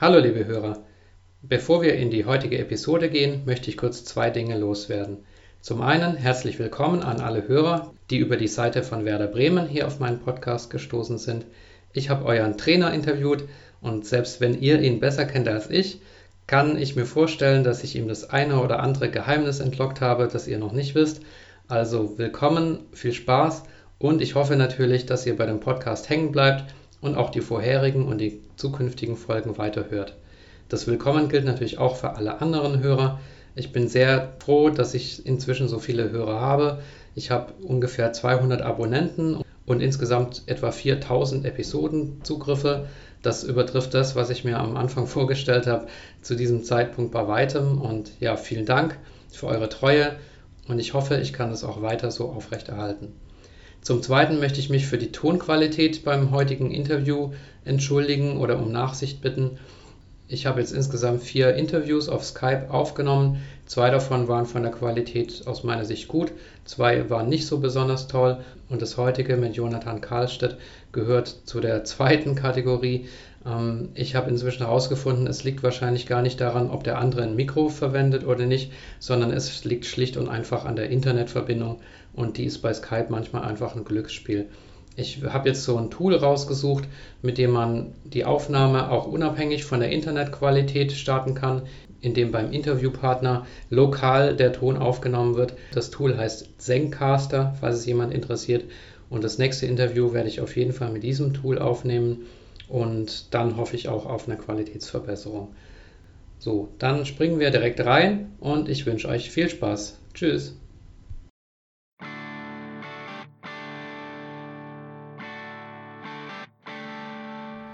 Hallo liebe Hörer. Bevor wir in die heutige Episode gehen, möchte ich kurz zwei Dinge loswerden. Zum einen herzlich willkommen an alle Hörer, die über die Seite von Werder Bremen hier auf meinen Podcast gestoßen sind. Ich habe euren Trainer interviewt und selbst wenn ihr ihn besser kennt als ich, kann ich mir vorstellen, dass ich ihm das eine oder andere Geheimnis entlockt habe, das ihr noch nicht wisst. Also willkommen, viel Spaß und ich hoffe natürlich, dass ihr bei dem Podcast hängen bleibt und auch die vorherigen und die zukünftigen Folgen weiterhört. Das Willkommen gilt natürlich auch für alle anderen Hörer. Ich bin sehr froh, dass ich inzwischen so viele Hörer habe. Ich habe ungefähr 200 Abonnenten und insgesamt etwa 4000 Episodenzugriffe. Das übertrifft das, was ich mir am Anfang vorgestellt habe, zu diesem Zeitpunkt bei weitem. Und ja, vielen Dank für eure Treue und ich hoffe, ich kann es auch weiter so aufrechterhalten. Zum Zweiten möchte ich mich für die Tonqualität beim heutigen Interview entschuldigen oder um Nachsicht bitten. Ich habe jetzt insgesamt vier Interviews auf Skype aufgenommen. Zwei davon waren von der Qualität aus meiner Sicht gut, zwei waren nicht so besonders toll und das heutige mit Jonathan Karlstedt gehört zu der zweiten Kategorie. Ähm, ich habe inzwischen herausgefunden, es liegt wahrscheinlich gar nicht daran, ob der andere ein Mikro verwendet oder nicht, sondern es liegt schlicht und einfach an der Internetverbindung und die ist bei Skype manchmal einfach ein Glücksspiel. Ich habe jetzt so ein Tool rausgesucht, mit dem man die Aufnahme auch unabhängig von der Internetqualität starten kann, indem beim Interviewpartner lokal der Ton aufgenommen wird. Das Tool heißt Zencaster, falls es jemand interessiert. Und das nächste Interview werde ich auf jeden Fall mit diesem Tool aufnehmen und dann hoffe ich auch auf eine Qualitätsverbesserung. So, dann springen wir direkt rein und ich wünsche euch viel Spaß. Tschüss.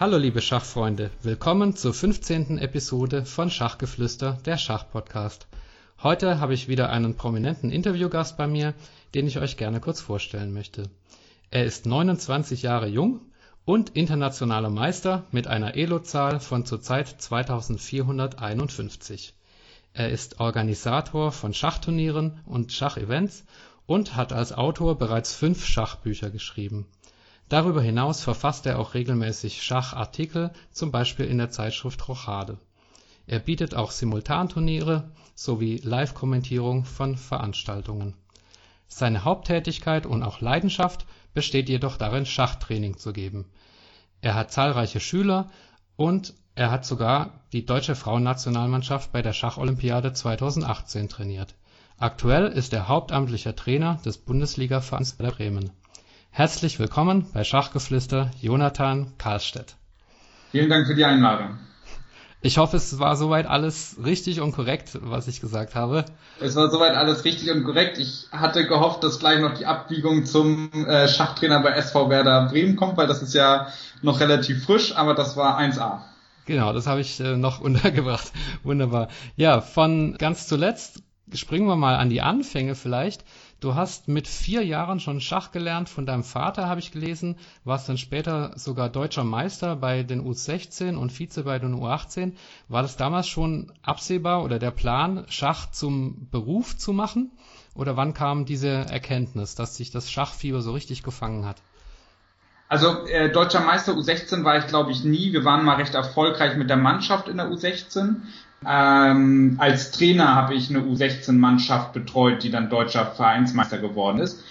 Hallo liebe Schachfreunde, willkommen zur 15. Episode von Schachgeflüster, der Schachpodcast. Heute habe ich wieder einen prominenten Interviewgast bei mir, den ich euch gerne kurz vorstellen möchte. Er ist 29 Jahre jung und internationaler Meister mit einer Elo-Zahl von zurzeit 2451. Er ist Organisator von Schachturnieren und Schachevents und hat als Autor bereits fünf Schachbücher geschrieben Darüber hinaus verfasst er auch regelmäßig Schachartikel, zum Beispiel in der Zeitschrift Rochade. Er bietet auch Simultanturniere sowie Live-Kommentierung von Veranstaltungen. Seine Haupttätigkeit und auch Leidenschaft besteht jedoch darin, Schachtraining zu geben. Er hat zahlreiche Schüler und er hat sogar die deutsche Frauennationalmannschaft bei der Schacholympiade 2018 trainiert. Aktuell ist er hauptamtlicher Trainer des Bundesligavereins Bremen Herzlich willkommen bei Schachgeflüster Jonathan Karlstedt. Vielen Dank für die Einladung. Ich hoffe, es war soweit alles richtig und korrekt, was ich gesagt habe. Es war soweit alles richtig und korrekt. Ich hatte gehofft, dass gleich noch die Abbiegung zum äh, Schachtrainer bei SV Werder Bremen kommt, weil das ist ja noch relativ frisch, aber das war 1A. Genau, das habe ich äh, noch untergebracht. Wunderbar. Ja, von ganz zuletzt springen wir mal an die Anfänge vielleicht. Du hast mit vier Jahren schon Schach gelernt von deinem Vater, habe ich gelesen, warst dann später sogar deutscher Meister bei den U16 und Vize bei den U18. War das damals schon absehbar oder der Plan, Schach zum Beruf zu machen? Oder wann kam diese Erkenntnis, dass sich das Schachfieber so richtig gefangen hat? Also äh, deutscher Meister U16 war ich glaube ich nie. Wir waren mal recht erfolgreich mit der Mannschaft in der U16. Ähm, als Trainer habe ich eine U16-Mannschaft betreut, die dann deutscher Vereinsmeister geworden ist.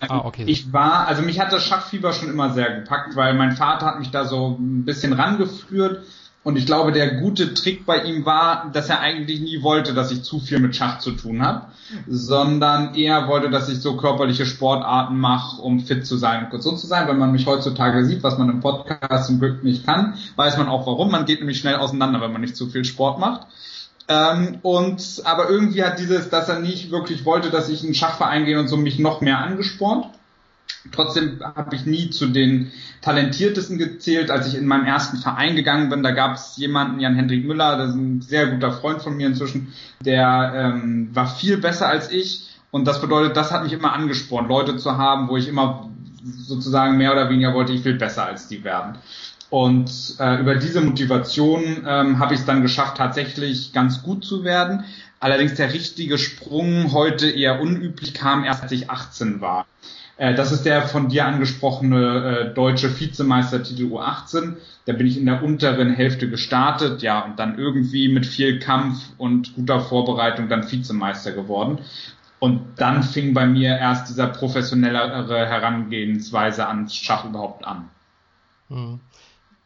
Ähm, ah, okay. Ich war, also mich hat das Schachfieber schon immer sehr gepackt, weil mein Vater hat mich da so ein bisschen rangeführt und ich glaube, der gute Trick bei ihm war, dass er eigentlich nie wollte, dass ich zu viel mit Schach zu tun habe, sondern eher wollte, dass ich so körperliche Sportarten mache, um fit zu sein und gesund zu sein. Wenn man mich heutzutage sieht, was man im Podcast zum Glück nicht kann, weiß man auch warum. Man geht nämlich schnell auseinander, wenn man nicht zu viel Sport macht. Ähm, und aber irgendwie hat dieses, dass er nicht wirklich wollte, dass ich in einen Schachverein gehe und so mich noch mehr angespornt. Trotzdem habe ich nie zu den talentiertesten gezählt. Als ich in meinem ersten Verein gegangen bin, da gab es jemanden, Jan-Hendrik Müller, das ist ein sehr guter Freund von mir inzwischen, der ähm, war viel besser als ich. Und das bedeutet, das hat mich immer angespornt, Leute zu haben, wo ich immer sozusagen mehr oder weniger wollte, ich will besser als die werden. Und äh, über diese Motivation ähm, habe ich es dann geschafft, tatsächlich ganz gut zu werden. Allerdings der richtige Sprung heute eher unüblich kam, erst als ich 18 war. Äh, das ist der von dir angesprochene äh, deutsche Vizemeistertitel U18. Da bin ich in der unteren Hälfte gestartet, ja, und dann irgendwie mit viel Kampf und guter Vorbereitung dann Vizemeister geworden. Und dann fing bei mir erst dieser professionellere Herangehensweise ans Schach überhaupt an. Hm.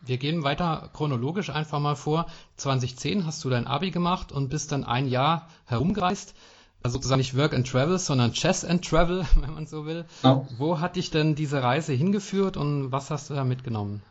Wir gehen weiter chronologisch einfach mal vor. 2010 hast du dein Abi gemacht und bist dann ein Jahr herumgereist. Also sozusagen nicht Work and Travel, sondern Chess and Travel, wenn man so will. Ja. Wo hat dich denn diese Reise hingeführt und was hast du da mitgenommen?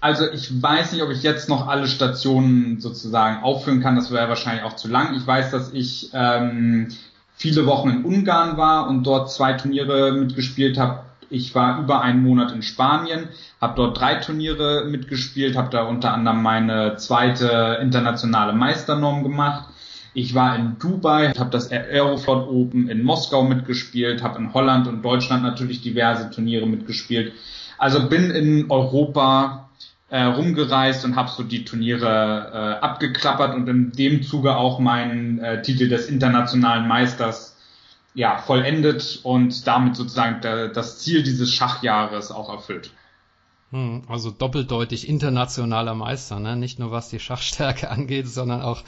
Also ich weiß nicht, ob ich jetzt noch alle Stationen sozusagen aufführen kann. Das wäre wahrscheinlich auch zu lang. Ich weiß, dass ich ähm, viele Wochen in Ungarn war und dort zwei Turniere mitgespielt habe. Ich war über einen Monat in Spanien, habe dort drei Turniere mitgespielt, habe da unter anderem meine zweite internationale Meisternorm gemacht. Ich war in Dubai, habe das Aeroflot Open in Moskau mitgespielt, habe in Holland und Deutschland natürlich diverse Turniere mitgespielt. Also bin in Europa äh, rumgereist und habe so die Turniere äh, abgeklappert und in dem Zuge auch meinen äh, Titel des internationalen Meisters ja, vollendet und damit sozusagen der, das Ziel dieses Schachjahres auch erfüllt. Hm, also doppeldeutig internationaler Meister, ne? nicht nur was die Schachstärke angeht, sondern auch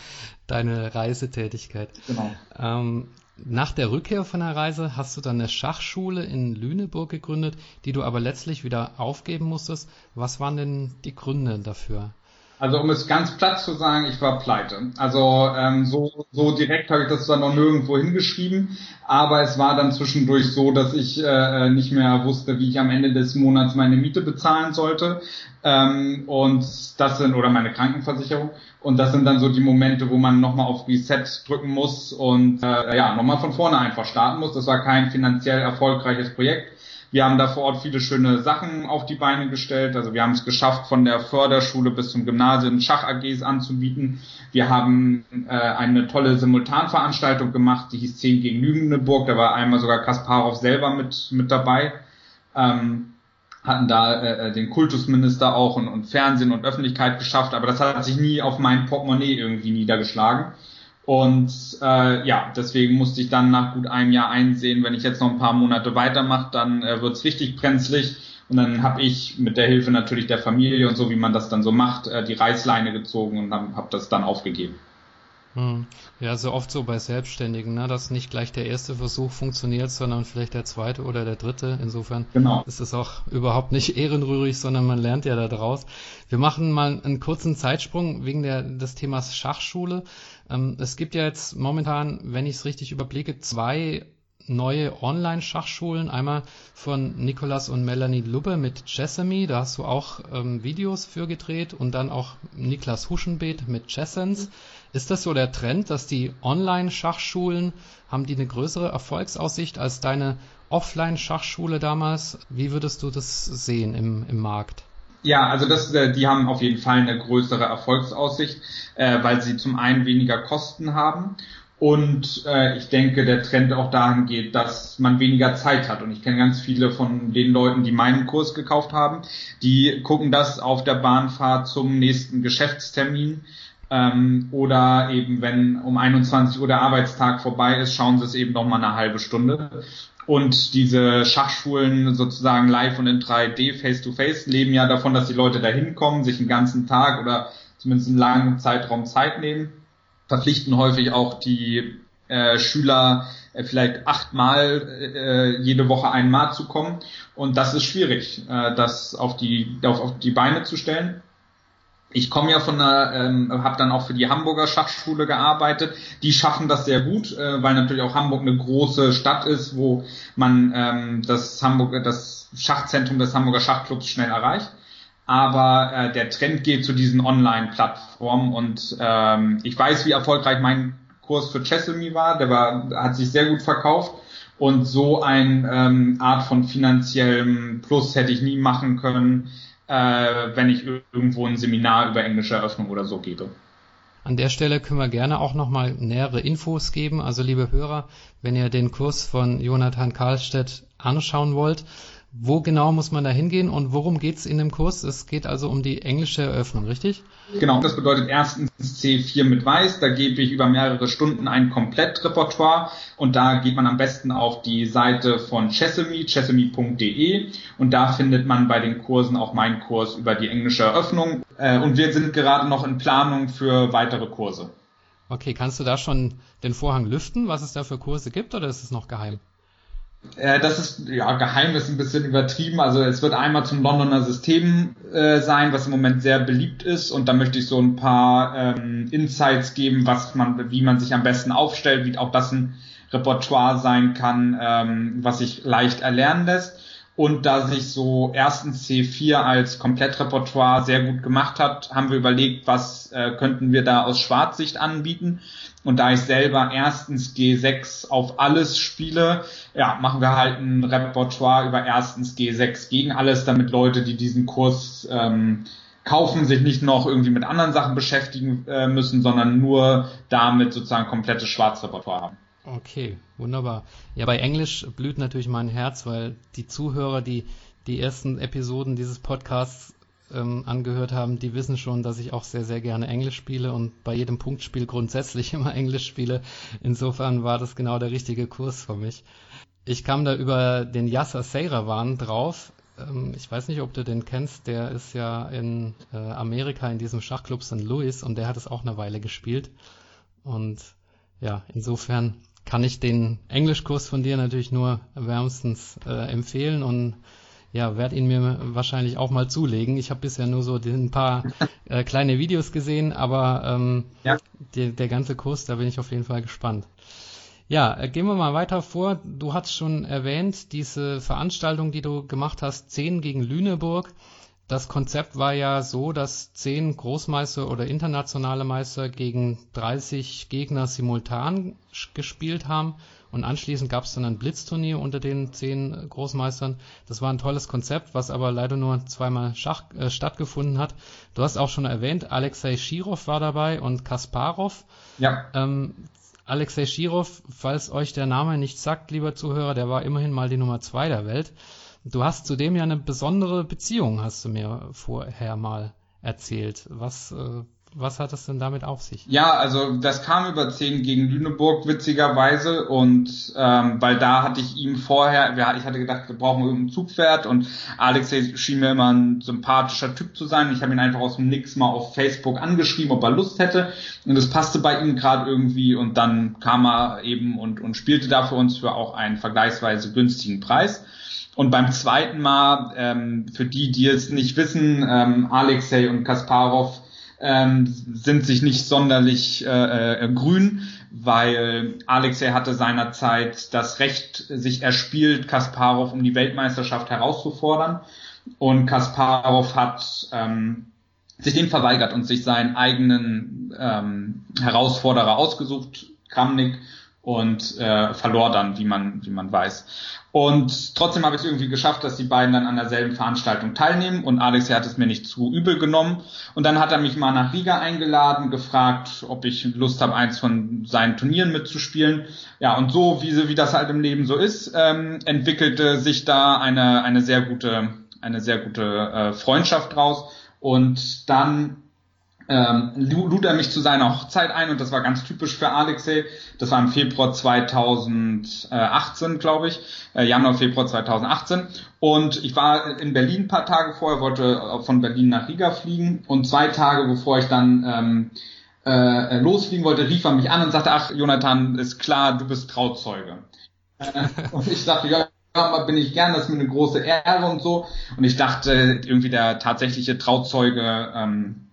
deine Reisetätigkeit. Genau. Ähm, nach der Rückkehr von der Reise hast du dann eine Schachschule in Lüneburg gegründet, die du aber letztlich wieder aufgeben musstest. Was waren denn die Gründe dafür? Also um es ganz platt zu sagen, ich war pleite. Also ähm, so, so direkt habe ich das zwar noch nirgendwo hingeschrieben, aber es war dann zwischendurch so, dass ich äh, nicht mehr wusste, wie ich am Ende des Monats meine Miete bezahlen sollte. Ähm, und das sind, oder meine Krankenversicherung. Und das sind dann so die Momente, wo man nochmal auf Reset drücken muss und äh, ja, nochmal von vorne einfach starten muss. Das war kein finanziell erfolgreiches Projekt wir haben da vor Ort viele schöne Sachen auf die Beine gestellt. Also wir haben es geschafft, von der Förderschule bis zum Gymnasium Schach-AGs anzubieten. Wir haben äh, eine tolle Simultanveranstaltung gemacht, die hieß 10 gegen Lüneburg. Da war einmal sogar Kasparov selber mit, mit dabei. Ähm, hatten da äh, den Kultusminister auch und, und Fernsehen und Öffentlichkeit geschafft, aber das hat sich nie auf mein Portemonnaie irgendwie niedergeschlagen. Und äh, ja, deswegen musste ich dann nach gut einem Jahr einsehen, wenn ich jetzt noch ein paar Monate weitermache, dann äh, wird's richtig brenzlig. Und dann habe ich mit der Hilfe natürlich der Familie und so, wie man das dann so macht, äh, die Reißleine gezogen und habe hab das dann aufgegeben. Hm. Ja, so oft so bei Selbstständigen, ne, dass nicht gleich der erste Versuch funktioniert, sondern vielleicht der zweite oder der dritte. Insofern genau. ist es auch überhaupt nicht ehrenrührig, sondern man lernt ja da draus. Wir machen mal einen kurzen Zeitsprung wegen der, des Themas Schachschule. Ähm, es gibt ja jetzt momentan, wenn ich es richtig überblicke, zwei neue Online-Schachschulen. Einmal von Nicolas und Melanie Lubbe mit Jessamy, da hast du auch ähm, Videos für gedreht und dann auch Niklas Huschenbeet mit Chessens. Ist das so der Trend, dass die Online-Schachschulen, haben die eine größere Erfolgsaussicht als deine Offline-Schachschule damals? Wie würdest du das sehen im, im Markt? Ja, also das, äh, die haben auf jeden Fall eine größere Erfolgsaussicht, äh, weil sie zum einen weniger Kosten haben und äh, ich denke, der Trend auch dahin geht, dass man weniger Zeit hat. Und ich kenne ganz viele von den Leuten, die meinen Kurs gekauft haben, die gucken das auf der Bahnfahrt zum nächsten Geschäftstermin. Ähm, oder eben, wenn um 21 Uhr der Arbeitstag vorbei ist, schauen sie es eben noch mal eine halbe Stunde. Und diese Schachschulen sozusagen live und in 3D, face-to-face, leben ja davon, dass die Leute da hinkommen, sich einen ganzen Tag oder zumindest einen langen Zeitraum Zeit nehmen, verpflichten häufig auch die äh, Schüler äh, vielleicht achtmal äh, jede Woche einmal zu kommen. Und das ist schwierig, äh, das auf die, auf, auf die Beine zu stellen ich komme ja von einer, ähm, habe dann auch für die Hamburger Schachschule gearbeitet. Die schaffen das sehr gut, äh, weil natürlich auch Hamburg eine große Stadt ist, wo man ähm, das Hamburg, das Schachzentrum des Hamburger Schachclubs schnell erreicht. Aber äh, der Trend geht zu diesen Online-Plattformen und ähm, ich weiß, wie erfolgreich mein Kurs für Chessemy war. Der war, hat sich sehr gut verkauft Und so eine ähm, Art von finanziellem Plus hätte ich nie machen können, äh, wenn ich irgendwo ein Seminar über englische Eröffnung oder so gebe. An der Stelle können wir gerne auch nochmal nähere Infos geben. Also liebe Hörer, wenn ihr den Kurs von Jonathan Karlstedt anschauen wollt, wo genau muss man da hingehen und worum geht es in dem Kurs? Es geht also um die englische Eröffnung, richtig? Genau, das bedeutet erstens C4 mit Weiß. Da gebe ich über mehrere Stunden ein Komplettrepertoire und da geht man am besten auf die Seite von Chessemy, chessemy.de und da findet man bei den Kursen auch meinen Kurs über die englische Eröffnung äh, und wir sind gerade noch in Planung für weitere Kurse. Okay, kannst du da schon den Vorhang lüften, was es da für Kurse gibt oder ist es noch geheim? Äh, das ist, ja, geheim ist ein bisschen übertrieben. Also es wird einmal zum Londoner System äh, sein, was im Moment sehr beliebt ist. Und da möchte ich so ein paar ähm, Insights geben, was man, wie man sich am besten aufstellt, wie auch das ein Repertoire sein kann, ähm, was sich leicht erlernen lässt. Und da sich so erstens C4 als Komplettrepertoire sehr gut gemacht hat, haben wir überlegt, was äh, könnten wir da aus Schwarzsicht anbieten. Und da ich selber erstens G6 auf alles spiele, ja, machen wir halt ein Repertoire über erstens G6 gegen alles, damit Leute, die diesen Kurs ähm, kaufen, sich nicht noch irgendwie mit anderen Sachen beschäftigen äh, müssen, sondern nur damit sozusagen komplettes Schwarzrepertoire haben. Okay, wunderbar. Ja, bei Englisch blüht natürlich mein Herz, weil die Zuhörer, die die ersten Episoden dieses Podcasts ähm, angehört haben, die wissen schon, dass ich auch sehr, sehr gerne Englisch spiele und bei jedem Punktspiel grundsätzlich immer Englisch spiele. Insofern war das genau der richtige Kurs für mich. Ich kam da über den Yasser Seyrawan drauf. Ähm, ich weiß nicht, ob du den kennst. Der ist ja in äh, Amerika in diesem Schachclub St. Louis und der hat es auch eine Weile gespielt. Und ja, insofern kann ich den Englischkurs von dir natürlich nur wärmstens äh, empfehlen und ja, werde ihn mir wahrscheinlich auch mal zulegen. Ich habe bisher nur so ein paar äh, kleine Videos gesehen, aber ähm, ja. die, der ganze Kurs, da bin ich auf jeden Fall gespannt. Ja, äh, gehen wir mal weiter vor. Du hast schon erwähnt, diese Veranstaltung, die du gemacht hast, 10 gegen Lüneburg. Das Konzept war ja so, dass zehn Großmeister oder internationale Meister gegen 30 Gegner simultan gespielt haben und anschließend gab es dann ein Blitzturnier unter den zehn Großmeistern. Das war ein tolles Konzept, was aber leider nur zweimal Schach, äh, stattgefunden hat. Du hast auch schon erwähnt, Alexei Shirov war dabei und Kasparov. Ja. Ähm, Alexei Shirov, falls euch der Name nicht sagt, lieber Zuhörer, der war immerhin mal die Nummer zwei der Welt. Du hast zudem ja eine besondere Beziehung, hast du mir vorher mal erzählt. Was, äh, was hat das denn damit auf sich? Ja, also das kam über 10 gegen Lüneburg witzigerweise und ähm, weil da hatte ich ihm vorher, ich hatte gedacht, wir brauchen irgendein Zugpferd und Alexei schien mir immer ein sympathischer Typ zu sein. Ich habe ihn einfach aus dem Nix mal auf Facebook angeschrieben, ob er Lust hätte und es passte bei ihm gerade irgendwie und dann kam er eben und, und spielte da für uns für auch einen vergleichsweise günstigen Preis. Und beim zweiten Mal, ähm, für die, die es nicht wissen, ähm, Alexei und Kasparov ähm, sind sich nicht sonderlich äh, äh, grün, weil Alexei hatte seinerzeit das Recht sich erspielt, Kasparov um die Weltmeisterschaft herauszufordern. Und Kasparov hat ähm, sich dem verweigert und sich seinen eigenen ähm, Herausforderer ausgesucht, Kramnik, und äh, verlor dann, wie man, wie man weiß. Und trotzdem habe ich es irgendwie geschafft, dass die beiden dann an derselben Veranstaltung teilnehmen und Alex hat es mir nicht zu übel genommen. Und dann hat er mich mal nach Riga eingeladen, gefragt, ob ich Lust habe, eins von seinen Turnieren mitzuspielen. Ja, und so, wie, wie das halt im Leben so ist, ähm, entwickelte sich da eine, eine sehr gute, eine sehr gute äh, Freundschaft draus. Und dann ähm, lud er mich zu seiner Hochzeit ein und das war ganz typisch für Alexei. Das war im Februar 2018, glaube ich, äh, Januar, Februar 2018. Und ich war in Berlin ein paar Tage vorher, wollte von Berlin nach Riga fliegen und zwei Tage bevor ich dann ähm, äh, losfliegen wollte, rief er mich an und sagte, ach Jonathan, ist klar, du bist Trauzeuge. Äh, und ich dachte, ja, bin ich gern, das ist mir eine große Ehre und so. Und ich dachte, irgendwie der tatsächliche Trauzeuge ähm,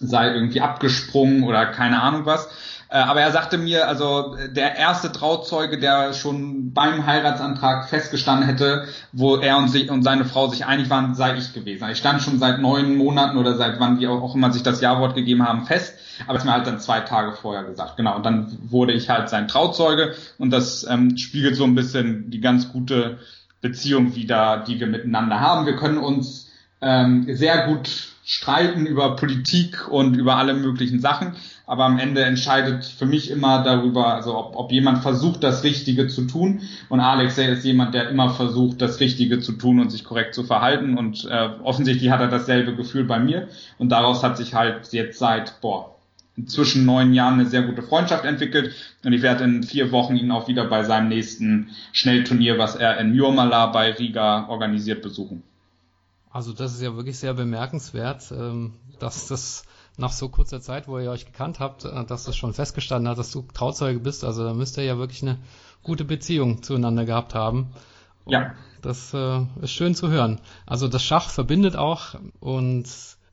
sei irgendwie abgesprungen oder keine Ahnung was. Äh, aber er sagte mir, also der erste Trauzeuge, der schon beim Heiratsantrag festgestanden hätte, wo er und, sich, und seine Frau sich einig waren, sei ich gewesen. Ich stand schon seit neun Monaten oder seit wann die auch immer sich das Jawort gegeben haben fest, aber es mir halt dann zwei Tage vorher gesagt. Genau, und dann wurde ich halt sein Trauzeuge und das ähm, spiegelt so ein bisschen die ganz gute Beziehung wieder, die wir miteinander haben. Wir können uns ähm, sehr gut streiten über Politik und über alle möglichen Sachen, aber am Ende entscheidet für mich immer darüber, also ob, ob jemand versucht, das Richtige zu tun. Und Alex ist jemand, der immer versucht, das Richtige zu tun und sich korrekt zu verhalten. Und äh, offensichtlich hat er dasselbe Gefühl bei mir. Und daraus hat sich halt jetzt seit, boah, inzwischen neun Jahren eine sehr gute Freundschaft entwickelt. Und ich werde in vier Wochen ihn auch wieder bei seinem nächsten Schnellturnier, was er in Jurmala bei Riga organisiert, besuchen. Also das ist ja wirklich sehr bemerkenswert, ähm, dass das nach so kurzer Zeit, wo ihr euch gekannt habt, äh, dass das schon festgestanden hat, dass du Trauzeuge bist. Also da müsst ihr ja wirklich eine gute Beziehung zueinander gehabt haben. Ja. Das äh, ist schön zu hören. Also das Schach verbindet auch und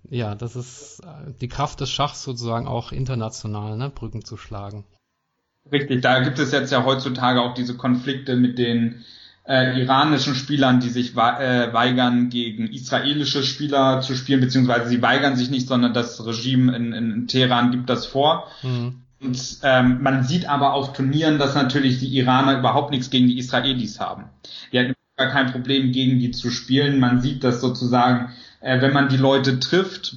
ja, das ist äh, die Kraft des Schachs sozusagen auch international, ne, Brücken zu schlagen. Richtig, da gibt es jetzt ja heutzutage auch diese Konflikte mit den äh, iranischen Spielern, die sich äh, weigern, gegen israelische Spieler zu spielen, beziehungsweise sie weigern sich nicht, sondern das Regime in, in Teheran gibt das vor. Mhm. Und ähm, man sieht aber auf Turnieren, dass natürlich die Iraner überhaupt nichts gegen die Israelis haben. Die hatten gar kein Problem, gegen die zu spielen. Man sieht das sozusagen, äh, wenn man die Leute trifft,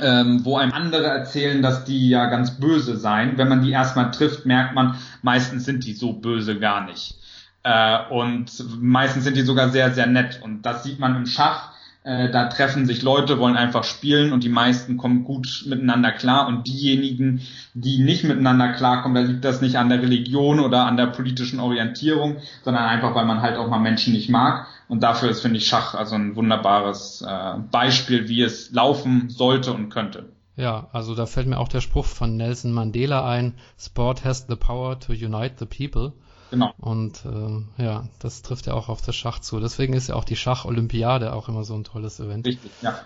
ähm, wo einem andere erzählen, dass die ja ganz böse seien. Wenn man die erstmal trifft, merkt man, meistens sind die so böse gar nicht. Äh, und meistens sind die sogar sehr, sehr nett. Und das sieht man im Schach. Äh, da treffen sich Leute, wollen einfach spielen und die meisten kommen gut miteinander klar. Und diejenigen, die nicht miteinander klarkommen, da liegt das nicht an der Religion oder an der politischen Orientierung, sondern einfach, weil man halt auch mal Menschen nicht mag. Und dafür ist, finde ich, Schach also ein wunderbares äh, Beispiel, wie es laufen sollte und könnte. Ja, also da fällt mir auch der Spruch von Nelson Mandela ein, Sport has the power to unite the people. Genau. Und äh, ja, das trifft ja auch auf das Schach zu. Deswegen ist ja auch die Schach-Olympiade auch immer so ein tolles Event. Richtig, ja.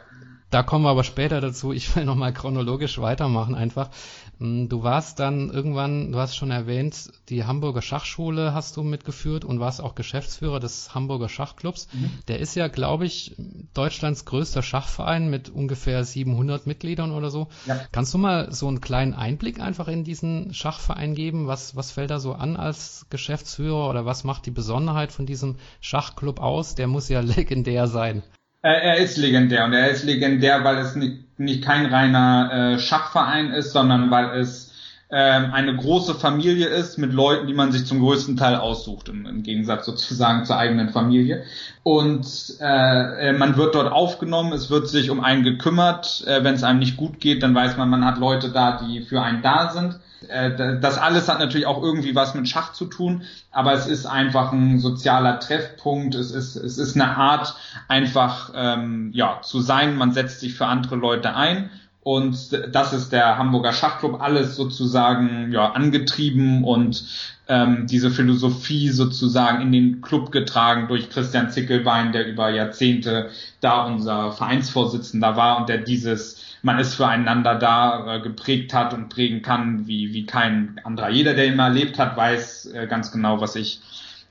Da kommen wir aber später dazu. Ich will nochmal chronologisch weitermachen einfach. Hm, du warst dann irgendwann, du hast schon erwähnt, die Hamburger Schachschule hast du mitgeführt und warst auch Geschäftsführer des Hamburger Schachclubs. Mhm. Der ist ja, glaube ich, Deutschlands größter Schachverein mit ungefähr 700 Mitgliedern oder so. Ja. Kannst du mal so einen kleinen Einblick einfach in diesen Schachverein geben? Was, was fällt da so an als Geschäftsführer oder was macht die Besonderheit von diesem Schachclub aus? Der muss ja legendär sein. Er ist legendär und er ist legendär, weil es nicht, nicht kein reiner äh, Schachverein ist, sondern weil es ähm, eine große Familie ist mit Leuten, die man sich zum größten Teil aussucht, im, im Gegensatz sozusagen zur eigenen Familie. Und äh, man wird dort aufgenommen, es wird sich um einen gekümmert. Äh, Wenn es einem nicht gut geht, dann weiß man, man hat Leute da, die für einen da sind. Äh, das alles hat natürlich auch irgendwie was mit Schach zu tun, aber es ist einfach ein sozialer Treffpunkt. Es ist, es ist eine Art, einfach ähm, ja zu sein. Man setzt sich für andere Leute ein und das ist der Hamburger Schachclub. Alles sozusagen ja angetrieben und ähm, diese Philosophie sozusagen in den Club getragen durch Christian Zickelbein, der über Jahrzehnte da unser Vereinsvorsitzender war und der dieses man ist füreinander da äh, geprägt hat und prägen kann, wie, wie kein anderer. Jeder, der ihn erlebt hat, weiß äh, ganz genau, was ich,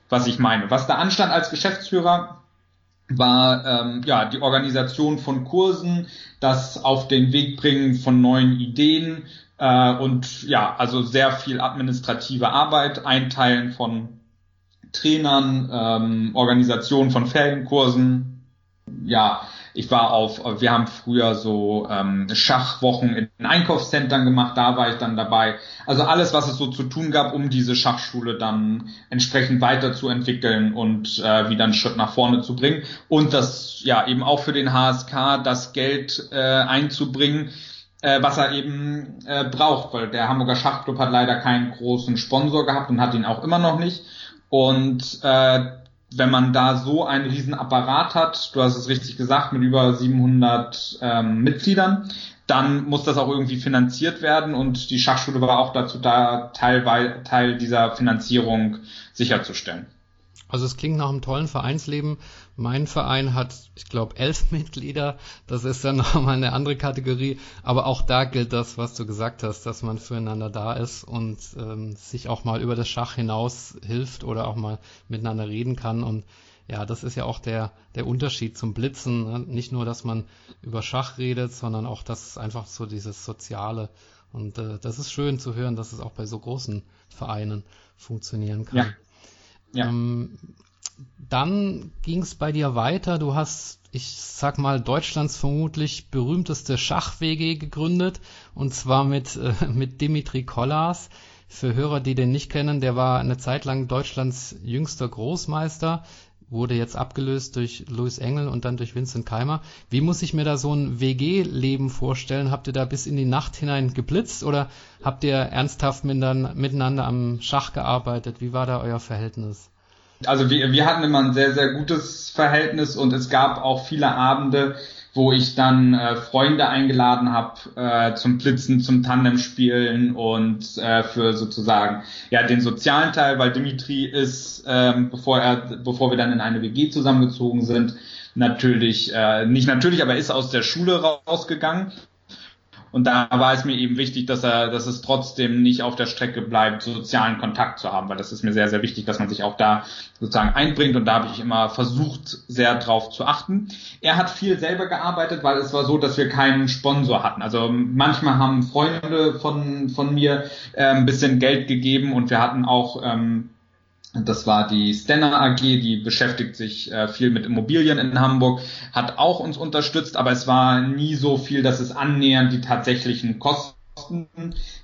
was ich meine. Was da anstand als Geschäftsführer, war ähm, ja die Organisation von Kursen, das auf den Weg bringen von neuen Ideen äh, und ja, also sehr viel administrative Arbeit, Einteilen von Trainern, ähm, Organisation von Ferienkursen, ja, ich war auf, wir haben früher so ähm, Schachwochen in Einkaufszentren gemacht, da war ich dann dabei. Also alles, was es so zu tun gab, um diese Schachschule dann entsprechend weiterzuentwickeln und äh, wieder einen Schritt nach vorne zu bringen. Und das ja eben auch für den HSK das Geld äh, einzubringen, äh, was er eben äh, braucht, weil der Hamburger Schachclub hat leider keinen großen Sponsor gehabt und hat ihn auch immer noch nicht. Und äh, wenn man da so einen riesen Apparat hat, du hast es richtig gesagt, mit über 700 ähm, Mitgliedern, dann muss das auch irgendwie finanziert werden und die Schachschule war auch dazu da, Teil, Teil dieser Finanzierung sicherzustellen. Also es klingt nach einem tollen Vereinsleben. Mein Verein hat, ich glaube, elf Mitglieder. Das ist dann nochmal eine andere Kategorie. Aber auch da gilt das, was du gesagt hast, dass man füreinander da ist und ähm, sich auch mal über das Schach hinaus hilft oder auch mal miteinander reden kann. Und ja, das ist ja auch der, der Unterschied zum Blitzen. Ne? Nicht nur, dass man über Schach redet, sondern auch das einfach so dieses Soziale. Und äh, das ist schön zu hören, dass es auch bei so großen Vereinen funktionieren kann. Ja. Ja. Ähm, dann ging es bei dir weiter. Du hast, ich sag mal, Deutschlands vermutlich berühmteste Schach-WG gegründet und zwar mit, äh, mit Dimitri Kollas. Für Hörer, die den nicht kennen, der war eine Zeit lang Deutschlands jüngster Großmeister, wurde jetzt abgelöst durch Louis Engel und dann durch Vincent Keimer. Wie muss ich mir da so ein WG-Leben vorstellen? Habt ihr da bis in die Nacht hinein geblitzt oder habt ihr ernsthaft miteinander am Schach gearbeitet? Wie war da euer Verhältnis? Also wir, wir hatten immer ein sehr, sehr gutes Verhältnis und es gab auch viele Abende, wo ich dann äh, Freunde eingeladen habe äh, zum Blitzen, zum Tandemspielen und äh, für sozusagen ja den sozialen Teil, weil Dimitri ist, ähm, bevor er, bevor wir dann in eine WG zusammengezogen sind, natürlich äh, nicht natürlich, aber ist aus der Schule rausgegangen und da war es mir eben wichtig, dass er, dass es trotzdem nicht auf der Strecke bleibt, sozialen Kontakt zu haben, weil das ist mir sehr, sehr wichtig, dass man sich auch da sozusagen einbringt und da habe ich immer versucht, sehr drauf zu achten. Er hat viel selber gearbeitet, weil es war so, dass wir keinen Sponsor hatten. Also manchmal haben Freunde von, von mir äh, ein bisschen Geld gegeben und wir hatten auch ähm, das war die Stenner AG, die beschäftigt sich äh, viel mit Immobilien in Hamburg, hat auch uns unterstützt, aber es war nie so viel, dass es annähernd die tatsächlichen Kosten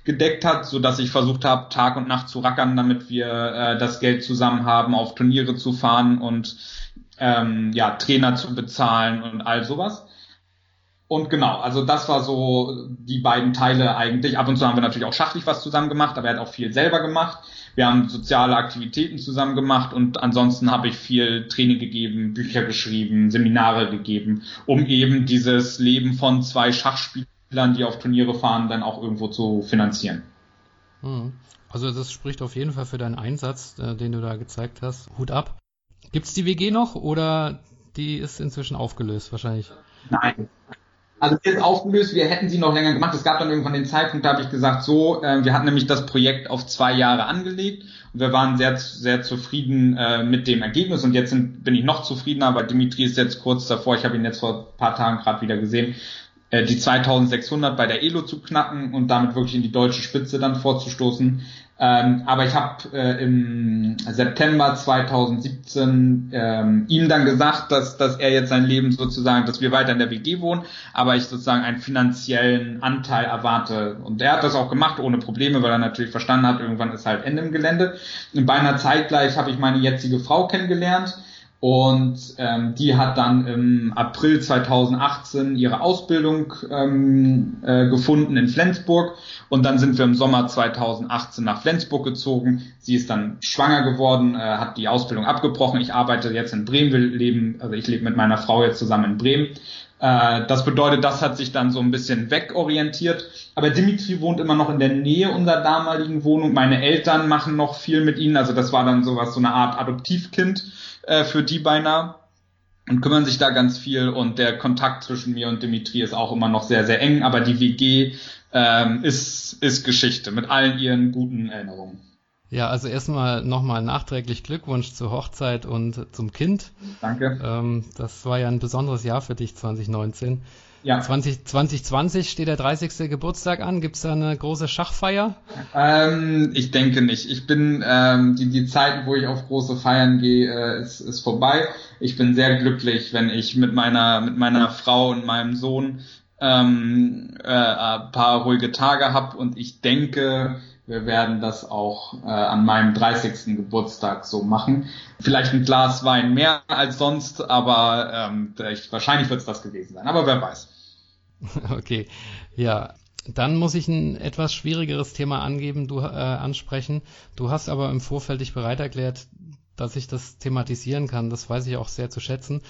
gedeckt hat, so dass ich versucht habe, Tag und Nacht zu rackern, damit wir äh, das Geld zusammen haben, auf Turniere zu fahren und ähm, ja Trainer zu bezahlen und all sowas. Und genau, also das war so die beiden Teile eigentlich. Ab und zu haben wir natürlich auch schachlich was zusammen gemacht, aber er hat auch viel selber gemacht. Wir haben soziale Aktivitäten zusammen gemacht und ansonsten habe ich viel Training gegeben, Bücher geschrieben, Seminare gegeben, um eben dieses Leben von zwei Schachspielern, die auf Turniere fahren, dann auch irgendwo zu finanzieren. Hm. Also das spricht auf jeden Fall für deinen Einsatz, äh, den du da gezeigt hast. Hut ab. Gibt's die WG noch oder die ist inzwischen aufgelöst wahrscheinlich? Nein, also ist aufgelöst, wir hätten sie noch länger gemacht. Es gab dann irgendwann den Zeitpunkt, da habe ich gesagt, so, äh, wir hatten nämlich das Projekt auf zwei Jahre angelegt und wir waren sehr, sehr zufrieden äh, mit dem Ergebnis und jetzt sind, bin ich noch zufriedener, aber Dimitri ist jetzt kurz davor, ich habe ihn jetzt vor ein paar Tagen gerade wieder gesehen, äh, die 2600 bei der Elo zu knacken und damit wirklich in die deutsche Spitze dann vorzustoßen. Ähm, aber ich habe äh, im September 2017 ähm, ihm dann gesagt, dass, dass er jetzt sein Leben sozusagen, dass wir weiter in der WG wohnen, aber ich sozusagen einen finanziellen Anteil erwarte. Und er hat das auch gemacht ohne Probleme, weil er natürlich verstanden hat, irgendwann ist halt Ende im Gelände. Und beinahe zeitgleich habe ich meine jetzige Frau kennengelernt und ähm, die hat dann im April 2018 ihre Ausbildung ähm, äh, gefunden in Flensburg. Und dann sind wir im Sommer 2018 nach Flensburg gezogen. Sie ist dann schwanger geworden, äh, hat die Ausbildung abgebrochen. Ich arbeite jetzt in Bremen, wir leben, also ich lebe mit meiner Frau jetzt zusammen in Bremen. Äh, das bedeutet, das hat sich dann so ein bisschen wegorientiert. Aber Dimitri wohnt immer noch in der Nähe unserer damaligen Wohnung. Meine Eltern machen noch viel mit ihnen. Also das war dann sowas, so eine Art Adoptivkind äh, für die beinahe und kümmern sich da ganz viel und der Kontakt zwischen mir und Dimitri ist auch immer noch sehr, sehr eng, aber die WG ähm, ist, ist Geschichte mit allen ihren guten Erinnerungen. Ja, also erstmal nochmal nachträglich Glückwunsch zur Hochzeit und zum Kind. Danke. Ähm, das war ja ein besonderes Jahr für dich 2019. Ja. 20, 2020 steht der 30. Geburtstag an. Gibt es da eine große Schachfeier? Ähm, ich denke nicht. Ich bin ähm, die, die Zeiten, wo ich auf große Feiern gehe, äh, ist, ist vorbei. Ich bin sehr glücklich, wenn ich mit meiner mit meiner Frau und meinem Sohn ähm, äh, ein paar ruhige Tage habe und ich denke, wir werden das auch äh, an meinem 30. Geburtstag so machen. Vielleicht ein Glas Wein mehr als sonst, aber ähm, ich, wahrscheinlich wird es das gewesen sein. Aber wer weiß. Okay, ja. Dann muss ich ein etwas schwierigeres Thema angeben, du äh, ansprechen. Du hast aber im Vorfeld dich bereit erklärt, dass ich das thematisieren kann. Das weiß ich auch sehr zu schätzen.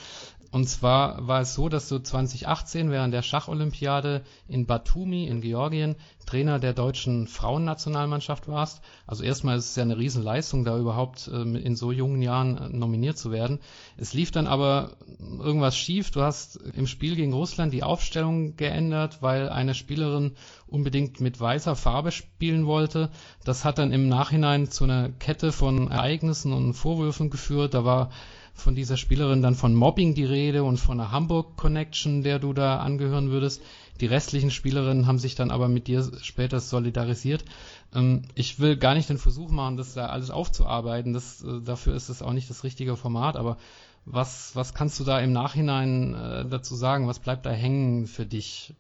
Und zwar war es so, dass du 2018 während der Schacholympiade in Batumi in Georgien Trainer der deutschen Frauennationalmannschaft warst. Also erstmal ist es ja eine Riesenleistung, da überhaupt ähm, in so jungen Jahren äh, nominiert zu werden. Es lief dann aber irgendwas schief. Du hast im Spiel gegen Russland die Aufstellung geändert, weil eine Spielerin unbedingt mit weißer Farbe spielen wollte. Das hat dann im Nachhinein zu einer Kette von Ereignissen und Vorwürfen geführt. Da war von dieser Spielerin dann von Mobbing die Rede und von einer Hamburg Connection, der du da angehören würdest. Die restlichen Spielerinnen haben sich dann aber mit dir später solidarisiert. Ähm, ich will gar nicht den Versuch machen, das da alles aufzuarbeiten. Das, äh, dafür ist es auch nicht das richtige Format. Aber was, was kannst du da im Nachhinein äh, dazu sagen? Was bleibt da hängen für dich?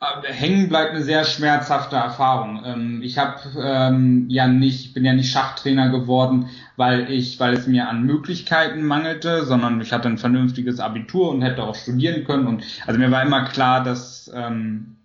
Äh, hängen bleibt eine sehr schmerzhafte Erfahrung. Ähm, ich habe ähm, ja nicht, bin ja nicht Schachtrainer geworden, weil ich, weil es mir an Möglichkeiten mangelte, sondern ich hatte ein vernünftiges Abitur und hätte auch studieren können. Und also mir war immer klar, dass ähm,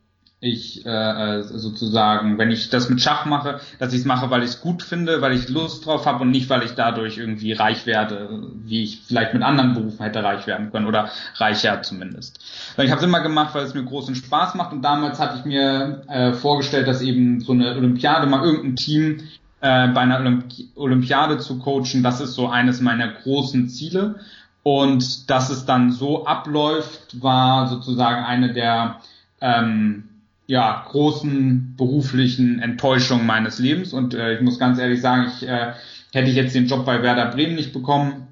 ich äh, sozusagen, wenn ich das mit Schach mache, dass ich es mache, weil ich es gut finde, weil ich Lust drauf habe und nicht, weil ich dadurch irgendwie reich werde, wie ich vielleicht mit anderen Berufen hätte reich werden können oder reicher zumindest. Ich habe es immer gemacht, weil es mir großen Spaß macht und damals hatte ich mir äh, vorgestellt, dass eben so eine Olympiade mal irgendein Team äh, bei einer Olympi Olympiade zu coachen, das ist so eines meiner großen Ziele. Und dass es dann so abläuft, war sozusagen eine der ähm, ja, großen beruflichen Enttäuschung meines Lebens. Und äh, ich muss ganz ehrlich sagen, ich äh, hätte ich jetzt den Job bei Werder Bremen nicht bekommen,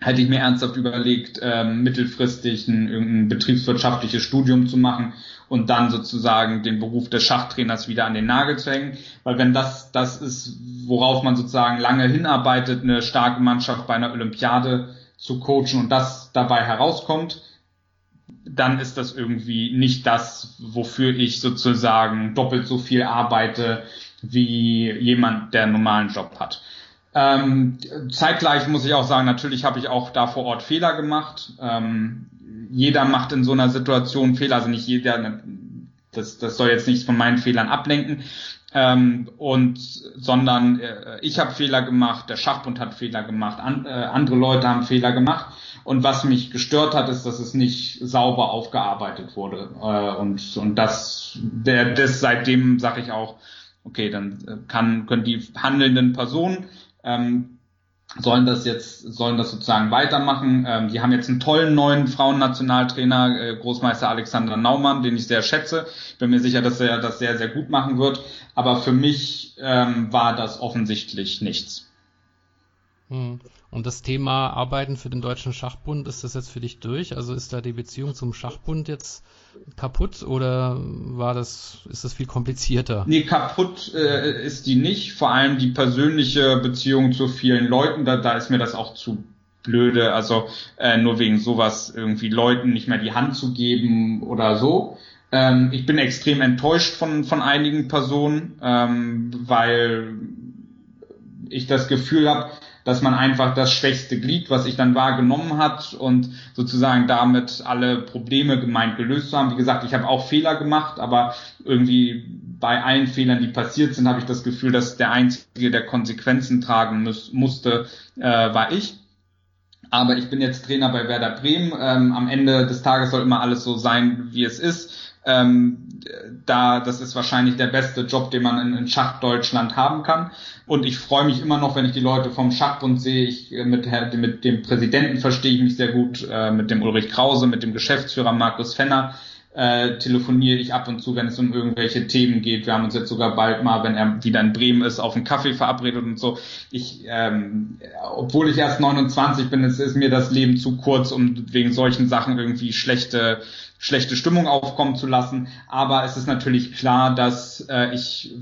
hätte ich mir ernsthaft überlegt, äh, mittelfristig ein, irgendein betriebswirtschaftliches Studium zu machen und dann sozusagen den Beruf des Schachtrainers wieder an den Nagel zu hängen. Weil wenn das das ist, worauf man sozusagen lange hinarbeitet, eine starke Mannschaft bei einer Olympiade zu coachen und das dabei herauskommt, dann ist das irgendwie nicht das, wofür ich sozusagen doppelt so viel arbeite wie jemand, der einen normalen Job hat. Ähm, zeitgleich muss ich auch sagen, natürlich habe ich auch da vor Ort Fehler gemacht. Ähm, jeder macht in so einer Situation Fehler, also nicht jeder, das, das soll jetzt nichts von meinen Fehlern ablenken. Ähm, und sondern äh, ich habe Fehler gemacht, der Schachbund hat Fehler gemacht, an, äh, andere Leute haben Fehler gemacht und was mich gestört hat, ist, dass es nicht sauber aufgearbeitet wurde. Äh, und, und das, der, das seitdem sage ich auch, okay, dann äh, kann, können die handelnden Personen ähm, sollen das jetzt, sollen das sozusagen weitermachen. Ähm, die haben jetzt einen tollen neuen Frauennationaltrainer, äh, Großmeister Alexander Naumann, den ich sehr schätze. Bin mir sicher, dass er das sehr, sehr gut machen wird. Aber für mich ähm, war das offensichtlich nichts. Hm. Und das Thema Arbeiten für den Deutschen Schachbund, ist das jetzt für dich durch? Also ist da die Beziehung zum Schachbund jetzt kaputt oder war das, ist das viel komplizierter? Nee, kaputt äh, ist die nicht. Vor allem die persönliche Beziehung zu vielen Leuten, da, da ist mir das auch zu blöde. Also äh, nur wegen sowas irgendwie Leuten nicht mehr die Hand zu geben oder so. Ähm, ich bin extrem enttäuscht von, von einigen Personen, ähm, weil ich das Gefühl habe, dass man einfach das schwächste Glied, was sich dann wahrgenommen hat und sozusagen damit alle Probleme gemeint gelöst zu haben. Wie gesagt, ich habe auch Fehler gemacht, aber irgendwie bei allen Fehlern, die passiert sind, habe ich das Gefühl, dass der Einzige, der Konsequenzen tragen muss, musste, äh, war ich. Aber ich bin jetzt Trainer bei Werder Bremen. Ähm, am Ende des Tages soll immer alles so sein, wie es ist. Ähm, da, das ist wahrscheinlich der beste Job, den man in, in Schach haben kann. Und ich freue mich immer noch, wenn ich die Leute vom Schachbund sehe. Ich äh, mit, mit dem Präsidenten verstehe ich mich sehr gut, äh, mit dem Ulrich Krause, mit dem Geschäftsführer Markus Fenner äh, telefoniere ich ab und zu, wenn es um irgendwelche Themen geht. Wir haben uns jetzt sogar bald mal, wenn er wieder in Bremen ist, auf einen Kaffee verabredet und so. Ich, ähm, obwohl ich erst 29 bin, ist, ist mir das Leben zu kurz, um wegen solchen Sachen irgendwie schlechte schlechte Stimmung aufkommen zu lassen. Aber es ist natürlich klar, dass äh, ich,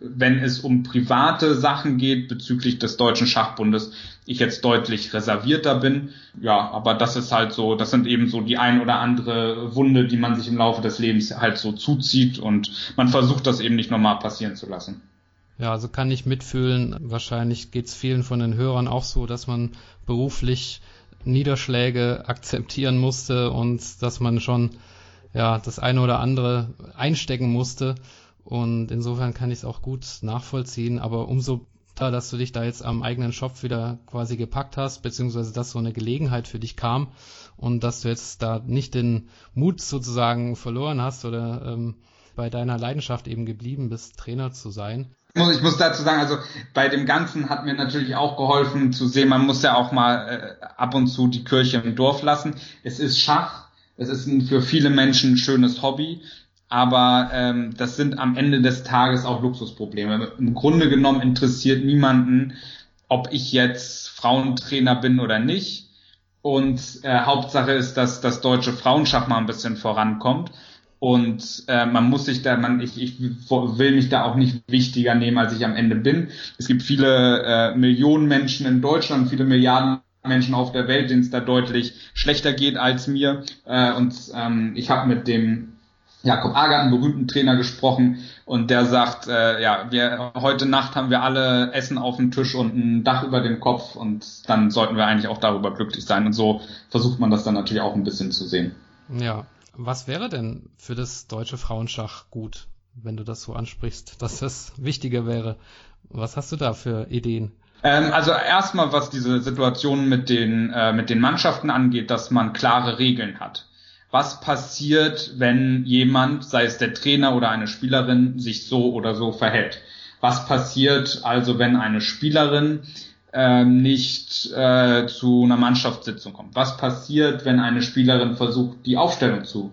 wenn es um private Sachen geht bezüglich des Deutschen Schachbundes, ich jetzt deutlich reservierter bin. Ja, aber das ist halt so, das sind eben so die ein oder andere Wunde, die man sich im Laufe des Lebens halt so zuzieht und man versucht das eben nicht nochmal passieren zu lassen. Ja, also kann ich mitfühlen. Wahrscheinlich geht es vielen von den Hörern auch so, dass man beruflich Niederschläge akzeptieren musste und dass man schon ja das eine oder andere einstecken musste. Und insofern kann ich es auch gut nachvollziehen. Aber umso dass du dich da jetzt am eigenen Shop wieder quasi gepackt hast, beziehungsweise dass so eine Gelegenheit für dich kam und dass du jetzt da nicht den Mut sozusagen verloren hast oder ähm, bei deiner Leidenschaft eben geblieben bist, Trainer zu sein. Ich muss dazu sagen, also bei dem Ganzen hat mir natürlich auch geholfen zu sehen, man muss ja auch mal äh, ab und zu die Kirche im Dorf lassen. Es ist Schach, es ist ein, für viele Menschen ein schönes Hobby, aber ähm, das sind am Ende des Tages auch Luxusprobleme. Im Grunde genommen interessiert niemanden, ob ich jetzt Frauentrainer bin oder nicht. Und äh, Hauptsache ist, dass das deutsche Frauenschach mal ein bisschen vorankommt. Und äh, man muss sich da, man, ich, ich will mich da auch nicht wichtiger nehmen, als ich am Ende bin. Es gibt viele äh, Millionen Menschen in Deutschland, viele Milliarden Menschen auf der Welt, denen es da deutlich schlechter geht als mir. Äh, und ähm, ich habe mit dem Jakob Ager, einem berühmten Trainer, gesprochen und der sagt, äh, ja, wir heute Nacht haben wir alle Essen auf dem Tisch und ein Dach über dem Kopf und dann sollten wir eigentlich auch darüber glücklich sein. Und so versucht man das dann natürlich auch ein bisschen zu sehen. Ja, was wäre denn für das deutsche Frauenschach gut, wenn du das so ansprichst, dass das wichtiger wäre? Was hast du da für Ideen? Ähm, also erstmal, was diese Situation mit den, äh, mit den Mannschaften angeht, dass man klare Regeln hat. Was passiert, wenn jemand, sei es der Trainer oder eine Spielerin, sich so oder so verhält? Was passiert also, wenn eine Spielerin ähm, nicht äh, zu einer Mannschaftssitzung kommt? Was passiert, wenn eine Spielerin versucht, die Aufstellung zu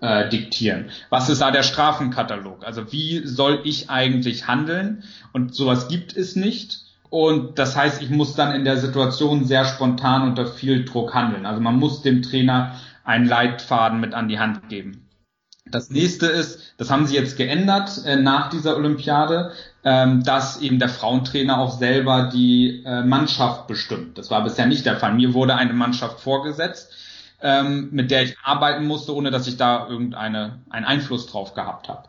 äh, diktieren? Was ist da der Strafenkatalog? Also wie soll ich eigentlich handeln? Und sowas gibt es nicht. Und das heißt, ich muss dann in der Situation sehr spontan unter viel Druck handeln. Also man muss dem Trainer einen Leitfaden mit an die Hand geben. Das nächste ist, das haben sie jetzt geändert äh, nach dieser Olympiade, ähm, dass eben der Frauentrainer auch selber die äh, Mannschaft bestimmt. Das war bisher nicht der Fall. Mir wurde eine Mannschaft vorgesetzt, ähm, mit der ich arbeiten musste, ohne dass ich da irgendeine einen Einfluss drauf gehabt habe.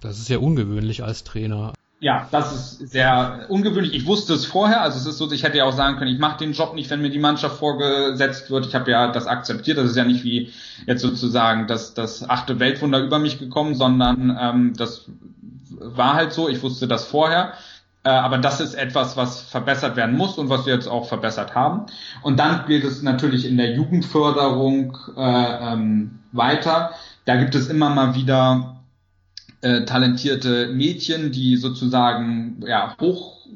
Das ist ja ungewöhnlich als Trainer. Ja, das ist sehr ungewöhnlich. Ich wusste es vorher, also es ist so, ich hätte ja auch sagen können, ich mache den Job nicht, wenn mir die Mannschaft vorgesetzt wird. Ich habe ja das akzeptiert. Das ist ja nicht wie jetzt sozusagen das, das achte Weltwunder über mich gekommen, sondern ähm, das war halt so. Ich wusste das vorher. Äh, aber das ist etwas, was verbessert werden muss und was wir jetzt auch verbessert haben. Und dann geht es natürlich in der Jugendförderung äh, ähm, weiter. Da gibt es immer mal wieder äh, talentierte Mädchen, die sozusagen ja hoch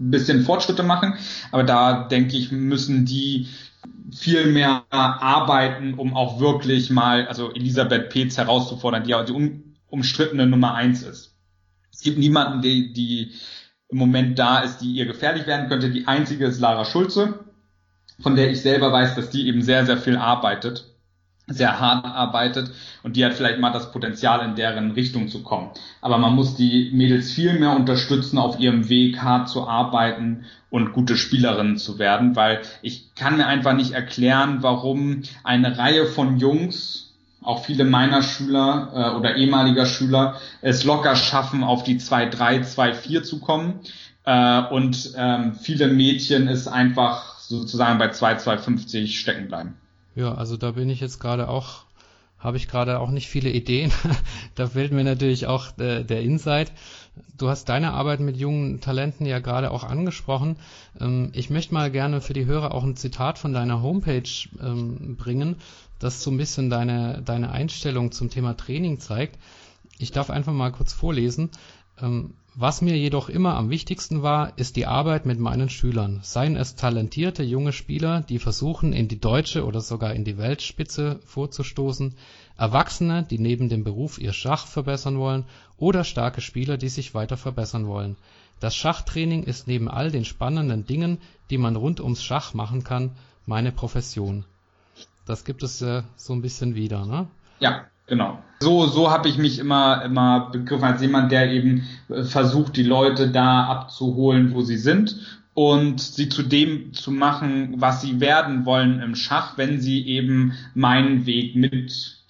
bisschen Fortschritte machen, aber da denke ich, müssen die viel mehr arbeiten, um auch wirklich mal, also Elisabeth Petz herauszufordern, die ja die um, umstrittene Nummer eins ist. Es gibt niemanden, die, die im Moment da ist, die ihr gefährlich werden könnte. Die einzige ist Lara Schulze, von der ich selber weiß, dass die eben sehr, sehr viel arbeitet sehr hart arbeitet und die hat vielleicht mal das Potenzial, in deren Richtung zu kommen. Aber man muss die Mädels viel mehr unterstützen, auf ihrem Weg hart zu arbeiten und gute Spielerinnen zu werden, weil ich kann mir einfach nicht erklären, warum eine Reihe von Jungs, auch viele meiner Schüler äh, oder ehemaliger Schüler, es locker schaffen, auf die 2-3, 2-4 zu kommen. Äh, und ähm, viele Mädchen es einfach sozusagen bei 2-2-50 stecken bleiben. Ja, also da bin ich jetzt gerade auch, habe ich gerade auch nicht viele Ideen. da fehlt mir natürlich auch äh, der Insight. Du hast deine Arbeit mit jungen Talenten ja gerade auch angesprochen. Ähm, ich möchte mal gerne für die Hörer auch ein Zitat von deiner Homepage ähm, bringen, das so ein bisschen deine, deine Einstellung zum Thema Training zeigt. Ich darf einfach mal kurz vorlesen. Ähm, was mir jedoch immer am wichtigsten war, ist die Arbeit mit meinen Schülern, seien es talentierte junge Spieler, die versuchen, in die deutsche oder sogar in die Weltspitze vorzustoßen, Erwachsene, die neben dem Beruf ihr Schach verbessern wollen, oder starke Spieler, die sich weiter verbessern wollen. Das Schachtraining ist neben all den spannenden Dingen, die man rund ums Schach machen kann, meine Profession. Das gibt es ja so ein bisschen wieder, ne? Ja, Genau. So, so habe ich mich immer, immer begriffen als jemand, der eben äh, versucht, die Leute da abzuholen, wo sie sind und sie zu dem zu machen, was sie werden wollen im Schach, wenn sie eben meinen Weg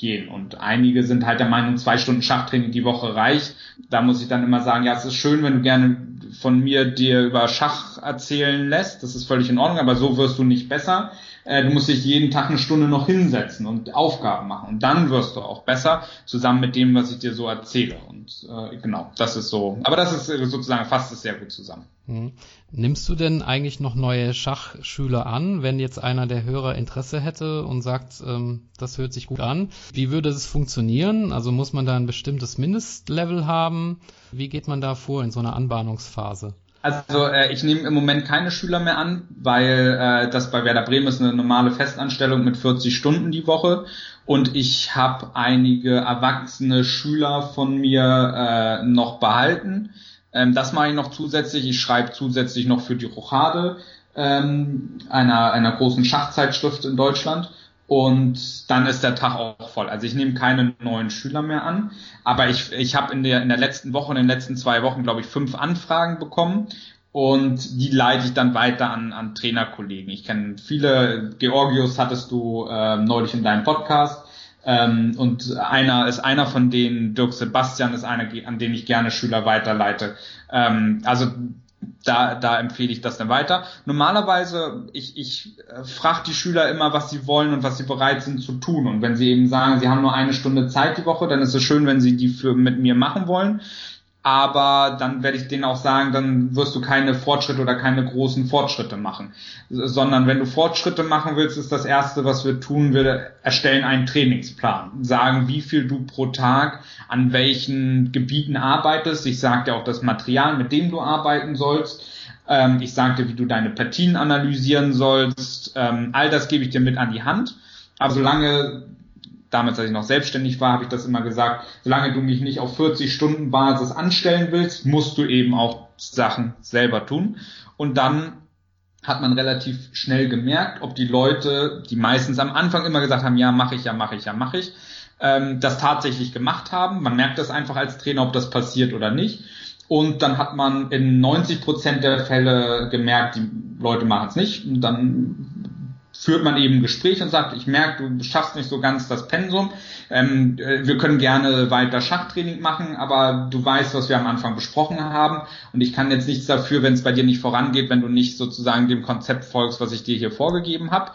mitgehen. Und einige sind halt der Meinung, zwei Stunden Schachtraining die Woche reicht. Da muss ich dann immer sagen, ja, es ist schön, wenn du gerne von mir dir über Schach erzählen lässt. Das ist völlig in Ordnung, aber so wirst du nicht besser. äh, du musst dich jeden Tag eine Stunde noch hinsetzen und Aufgaben machen. Und dann wirst du auch besser, zusammen mit dem, was ich dir so erzähle. Und äh, genau, das ist so. Aber das ist sozusagen fasst es sehr gut zusammen. Mhm. Nimmst du denn eigentlich noch neue Schachschüler an, wenn jetzt einer der Hörer Interesse hätte und sagt, ähm, das hört sich gut an? Wie würde das funktionieren? Also muss man da ein bestimmtes Mindestlevel haben? Wie geht man da vor in so einer Anbahnungsphase? Also äh, ich nehme im Moment keine Schüler mehr an, weil äh, das bei Werder Bremen ist eine normale Festanstellung mit 40 Stunden die Woche und ich habe einige erwachsene Schüler von mir äh, noch behalten. Ähm, das mache ich noch zusätzlich. Ich schreibe zusätzlich noch für die Rochade, ähm, einer, einer großen Schachzeitschrift in Deutschland und dann ist der Tag auch voll. Also ich nehme keine neuen Schüler mehr an, aber ich, ich habe in der, in der letzten Woche, in den letzten zwei Wochen, glaube ich, fünf Anfragen bekommen und die leite ich dann weiter an, an Trainerkollegen. Ich kenne viele, Georgius hattest du äh, neulich in deinem Podcast ähm, und einer ist einer von denen, Dirk Sebastian ist einer, an den ich gerne Schüler weiterleite. Ähm, also da, da empfehle ich das dann weiter. Normalerweise, ich, ich äh, frage die Schüler immer, was sie wollen und was sie bereit sind zu tun. Und wenn sie eben sagen, sie haben nur eine Stunde Zeit die Woche, dann ist es schön, wenn sie die für mit mir machen wollen aber dann werde ich denen auch sagen, dann wirst du keine Fortschritte oder keine großen Fortschritte machen. Sondern wenn du Fortschritte machen willst, ist das Erste, was wir tun, wir erstellen einen Trainingsplan. Sagen, wie viel du pro Tag an welchen Gebieten arbeitest. Ich sage dir auch das Material, mit dem du arbeiten sollst. Ähm, ich sage dir, wie du deine Partien analysieren sollst. Ähm, all das gebe ich dir mit an die Hand. Aber solange damals, als ich noch selbstständig war, habe ich das immer gesagt, solange du mich nicht auf 40 Stunden Basis anstellen willst, musst du eben auch Sachen selber tun. Und dann hat man relativ schnell gemerkt, ob die Leute, die meistens am Anfang immer gesagt haben, ja, mache ich, ja, mache ich, ja, mache ich, ähm, das tatsächlich gemacht haben. Man merkt das einfach als Trainer, ob das passiert oder nicht. Und dann hat man in 90 Prozent der Fälle gemerkt, die Leute machen es nicht. Und dann führt man eben ein Gespräch und sagt, ich merke, du schaffst nicht so ganz das Pensum. Ähm, äh, wir können gerne weiter Schachtraining machen, aber du weißt, was wir am Anfang besprochen haben. Und ich kann jetzt nichts dafür, wenn es bei dir nicht vorangeht, wenn du nicht sozusagen dem Konzept folgst, was ich dir hier vorgegeben habe.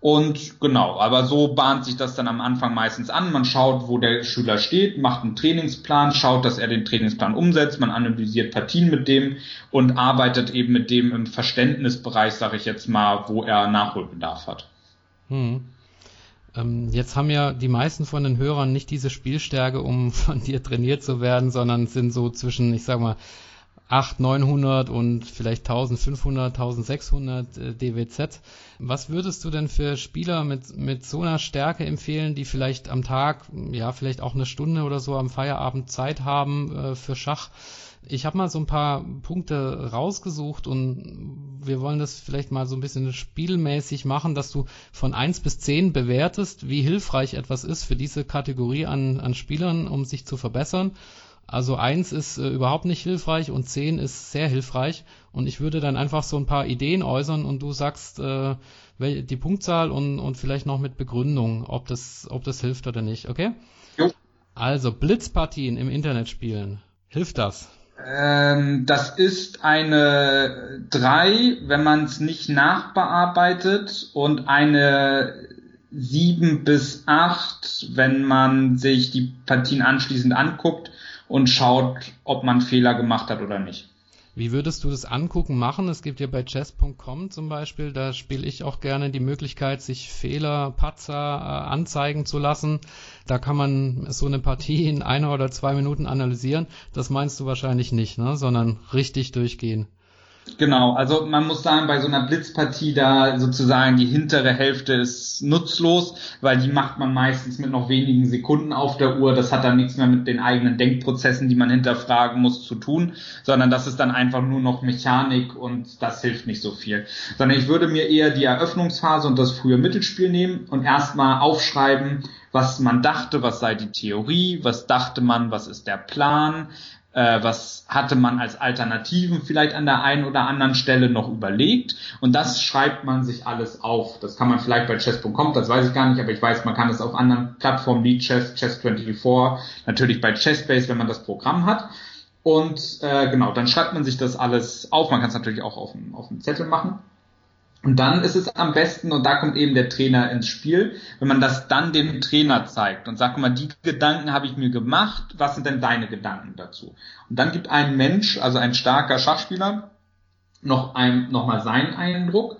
Und genau, aber so bahnt sich das dann am Anfang meistens an. Man schaut, wo der Schüler steht, macht einen Trainingsplan, schaut, dass er den Trainingsplan umsetzt, man analysiert Partien mit dem und arbeitet eben mit dem im Verständnisbereich, sage ich jetzt mal, wo er Nachholbedarf hat. Hm. Ähm, jetzt haben ja die meisten von den Hörern nicht diese Spielstärke, um von dir trainiert zu werden, sondern sind so zwischen, ich sag mal, 8, 900 und vielleicht 1500, 1600 äh, DWZ. Was würdest du denn für Spieler mit, mit so einer Stärke empfehlen, die vielleicht am Tag, ja, vielleicht auch eine Stunde oder so am Feierabend Zeit haben äh, für Schach? Ich habe mal so ein paar Punkte rausgesucht und wir wollen das vielleicht mal so ein bisschen spielmäßig machen, dass du von eins bis zehn bewertest, wie hilfreich etwas ist für diese Kategorie an, an Spielern, um sich zu verbessern. Also eins ist äh, überhaupt nicht hilfreich und zehn ist sehr hilfreich. Und ich würde dann einfach so ein paar Ideen äußern und du sagst äh, die Punktzahl und, und vielleicht noch mit Begründung, ob das, ob das hilft oder nicht, okay? Jo. Also Blitzpartien im Internet spielen. Hilft das? Ähm, das ist eine 3, wenn man es nicht nachbearbeitet und eine 7 bis 8, wenn man sich die Partien anschließend anguckt und schaut, ob man Fehler gemacht hat oder nicht. Wie würdest du das angucken machen? Es gibt ja bei chess.com zum Beispiel, da spiele ich auch gerne die Möglichkeit, sich Fehler, Patzer äh, anzeigen zu lassen. Da kann man so eine Partie in einer oder zwei Minuten analysieren. Das meinst du wahrscheinlich nicht, ne? sondern richtig durchgehen. Genau, also man muss sagen, bei so einer Blitzpartie da sozusagen die hintere Hälfte ist nutzlos, weil die macht man meistens mit noch wenigen Sekunden auf der Uhr. Das hat dann nichts mehr mit den eigenen Denkprozessen, die man hinterfragen muss, zu tun, sondern das ist dann einfach nur noch Mechanik und das hilft nicht so viel. Sondern ich würde mir eher die Eröffnungsphase und das frühe Mittelspiel nehmen und erstmal aufschreiben, was man dachte, was sei die Theorie, was dachte man, was ist der Plan, äh, was hatte man als Alternativen vielleicht an der einen oder anderen Stelle noch überlegt und das schreibt man sich alles auf. Das kann man vielleicht bei chess.com, das weiß ich gar nicht, aber ich weiß, man kann es auf anderen Plattformen wie Chess, Chess24, natürlich bei Chessbase, wenn man das Programm hat. Und äh, genau, dann schreibt man sich das alles auf. Man kann es natürlich auch auf, einem Zettel machen. Und dann ist es am besten, und da kommt eben der Trainer ins Spiel, wenn man das dann dem Trainer zeigt und sagt, mal, die Gedanken habe ich mir gemacht, was sind denn deine Gedanken dazu? Und dann gibt ein Mensch, also ein starker Schachspieler, noch, ein, noch mal seinen Eindruck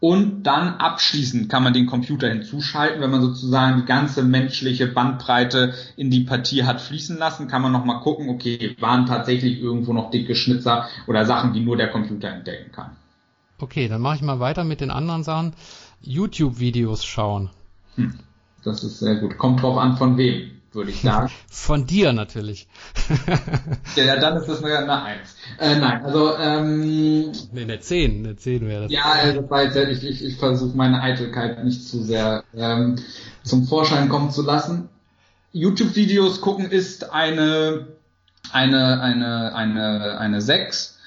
und dann abschließend kann man den Computer hinzuschalten, wenn man sozusagen die ganze menschliche Bandbreite in die Partie hat fließen lassen, kann man nochmal gucken, okay, waren tatsächlich irgendwo noch dicke Schnitzer oder Sachen, die nur der Computer entdecken kann. Okay, dann mache ich mal weiter mit den anderen Sachen. YouTube-Videos schauen. Hm, das ist sehr gut. Kommt drauf an, von wem, würde ich sagen. von dir natürlich. ja, dann ist das eine, eine Eins. Äh, nein, also ähm, nee, eine Zehn, eine Zehn wäre das. Ja, äh, das war jetzt, ich, ich, ich versuche meine Eitelkeit nicht zu sehr ähm, zum Vorschein kommen zu lassen. YouTube-Videos gucken ist eine eine eine eine eine Sechs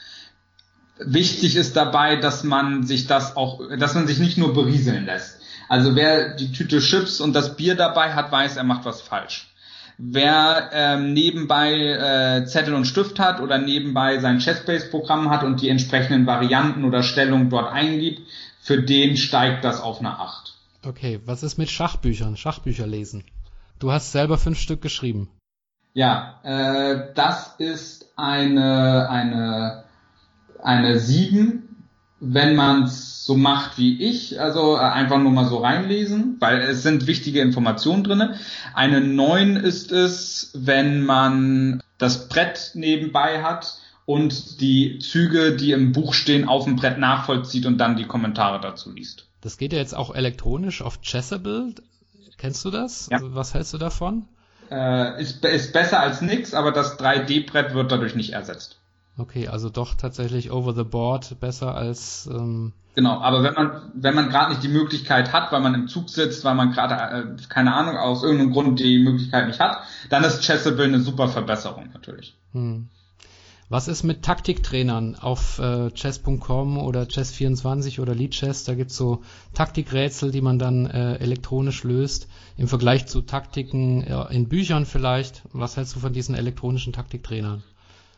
Wichtig ist dabei, dass man sich das auch, dass man sich nicht nur berieseln lässt. Also wer die Tüte Chips und das Bier dabei hat, weiß, er macht was falsch. Wer ähm, nebenbei äh, Zettel und Stift hat oder nebenbei sein Chessbase-Programm hat und die entsprechenden Varianten oder Stellungen dort eingibt, für den steigt das auf eine 8. Okay, was ist mit Schachbüchern, Schachbücher lesen? Du hast selber fünf Stück geschrieben. Ja, äh, das ist eine, eine eine 7, wenn man es so macht wie ich, also äh, einfach nur mal so reinlesen, weil es sind wichtige Informationen drinne. Eine 9 ist es, wenn man das Brett nebenbei hat und die Züge, die im Buch stehen, auf dem Brett nachvollzieht und dann die Kommentare dazu liest. Das geht ja jetzt auch elektronisch auf Chessable. Kennst du das? Ja. Was hältst du davon? Äh, ist, ist besser als nix, aber das 3D-Brett wird dadurch nicht ersetzt. Okay, also doch tatsächlich over the board besser als. Ähm genau, aber wenn man wenn man gerade nicht die Möglichkeit hat, weil man im Zug sitzt, weil man gerade äh, keine Ahnung aus irgendeinem Grund die Möglichkeit nicht hat, dann ist Chessable eine super Verbesserung natürlich. Hm. Was ist mit Taktiktrainern auf äh, chess.com oder chess24 oder Leadchess? Da gibt's so Taktikrätsel, die man dann äh, elektronisch löst im Vergleich zu Taktiken ja, in Büchern vielleicht. Was hältst du von diesen elektronischen Taktiktrainern?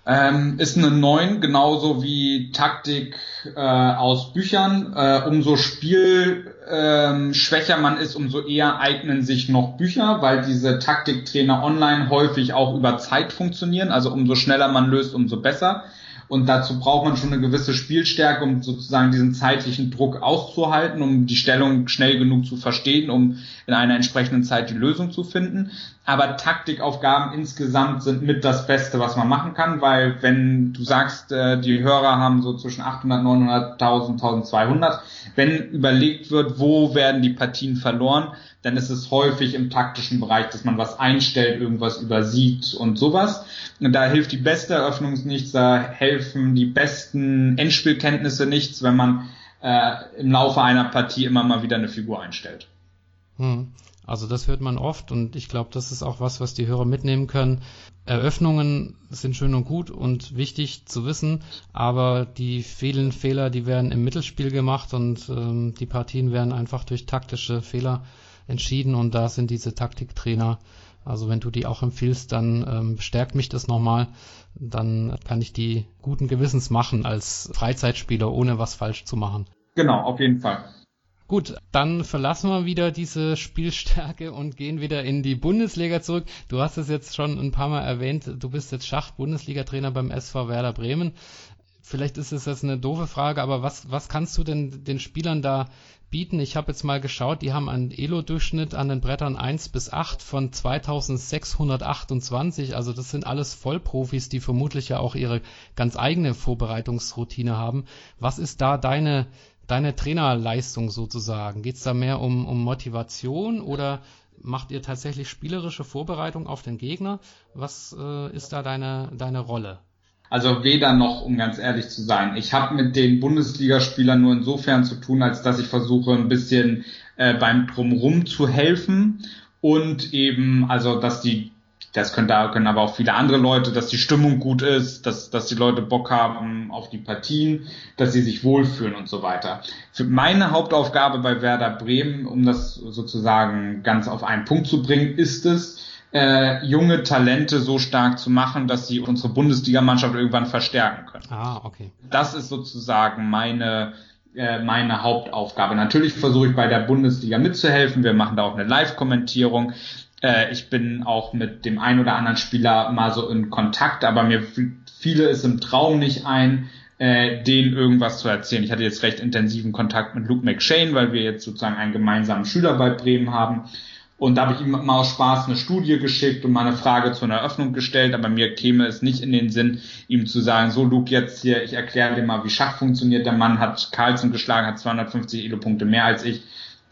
Ähm, ist eine 9, genauso wie Taktik äh, aus Büchern. Äh, umso spielschwächer ähm, man ist, umso eher eignen sich noch Bücher, weil diese Taktiktrainer online häufig auch über Zeit funktionieren. Also umso schneller man löst, umso besser. Und dazu braucht man schon eine gewisse Spielstärke, um sozusagen diesen zeitlichen Druck auszuhalten, um die Stellung schnell genug zu verstehen, um in einer entsprechenden Zeit die Lösung zu finden. Aber Taktikaufgaben insgesamt sind mit das Beste, was man machen kann, weil wenn du sagst, äh, die Hörer haben so zwischen 800, 900, 1000, 1200, wenn überlegt wird, wo werden die Partien verloren, dann ist es häufig im taktischen Bereich, dass man was einstellt, irgendwas übersieht und sowas. Und da hilft die beste Eröffnung nichts, da helfen die besten Endspielkenntnisse nichts, wenn man äh, im Laufe einer Partie immer mal wieder eine Figur einstellt. Hm. Also das hört man oft und ich glaube, das ist auch was, was die Hörer mitnehmen können. Eröffnungen sind schön und gut und wichtig zu wissen, aber die vielen Fehler, die werden im Mittelspiel gemacht und ähm, die Partien werden einfach durch taktische Fehler entschieden und da sind diese Taktiktrainer. Also wenn du die auch empfiehlst, dann ähm, bestärkt mich das nochmal. Dann kann ich die guten Gewissens machen als Freizeitspieler, ohne was falsch zu machen. Genau, auf jeden Fall. Gut, dann verlassen wir wieder diese Spielstärke und gehen wieder in die Bundesliga zurück. Du hast es jetzt schon ein paar Mal erwähnt, du bist jetzt Schach-Bundesliga-Trainer beim SV Werder Bremen. Vielleicht ist es jetzt eine doofe Frage, aber was, was kannst du denn den Spielern da bieten. Ich habe jetzt mal geschaut, die haben einen Elo-Durchschnitt an den Brettern 1 bis 8 von 2628. Also das sind alles Vollprofis, die vermutlich ja auch ihre ganz eigene Vorbereitungsroutine haben. Was ist da deine, deine Trainerleistung sozusagen? Geht es da mehr um, um Motivation oder macht ihr tatsächlich spielerische Vorbereitung auf den Gegner? Was äh, ist da deine, deine Rolle? Also weder noch, um ganz ehrlich zu sein. Ich habe mit den Bundesligaspielern nur insofern zu tun, als dass ich versuche, ein bisschen äh, beim Drumrum zu helfen und eben, also dass die, das können, da können aber auch viele andere Leute, dass die Stimmung gut ist, dass, dass die Leute Bock haben auf die Partien, dass sie sich wohlfühlen und so weiter. Für meine Hauptaufgabe bei Werder Bremen, um das sozusagen ganz auf einen Punkt zu bringen, ist es, äh, junge Talente so stark zu machen, dass sie unsere Bundesligamannschaft irgendwann verstärken können. Ah, okay. Das ist sozusagen meine äh, meine Hauptaufgabe. Natürlich versuche ich bei der Bundesliga mitzuhelfen. Wir machen da auch eine Live-Kommentierung. Äh, ich bin auch mit dem einen oder anderen Spieler mal so in Kontakt, aber mir fiele es im Traum nicht ein, äh, denen irgendwas zu erzählen. Ich hatte jetzt recht intensiven Kontakt mit Luke McShane, weil wir jetzt sozusagen einen gemeinsamen Schüler bei Bremen haben. Und da habe ich ihm mal aus Spaß eine Studie geschickt und mal eine Frage zur Eröffnung gestellt, aber mir käme es nicht in den Sinn, ihm zu sagen, so Luke, jetzt hier, ich erkläre dir mal, wie Schach funktioniert. Der Mann hat Carlsen geschlagen, hat 250 Elo-Punkte mehr als ich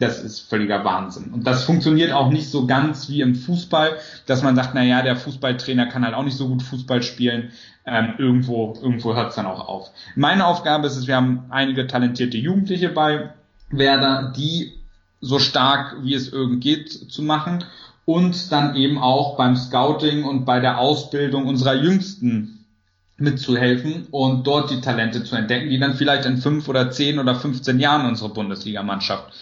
das ist völliger Wahnsinn. Und das funktioniert auch nicht so ganz wie im Fußball, dass man sagt, na ja, der Fußballtrainer kann halt auch nicht so gut Fußball spielen. Ähm, irgendwo, irgendwo hört es dann auch auf. Meine Aufgabe ist es, wir haben einige talentierte Jugendliche bei Werder, die so stark wie es irgend geht zu machen und dann eben auch beim Scouting und bei der Ausbildung unserer Jüngsten mitzuhelfen und dort die Talente zu entdecken, die dann vielleicht in fünf oder zehn oder 15 Jahren unsere Bundesligamannschaft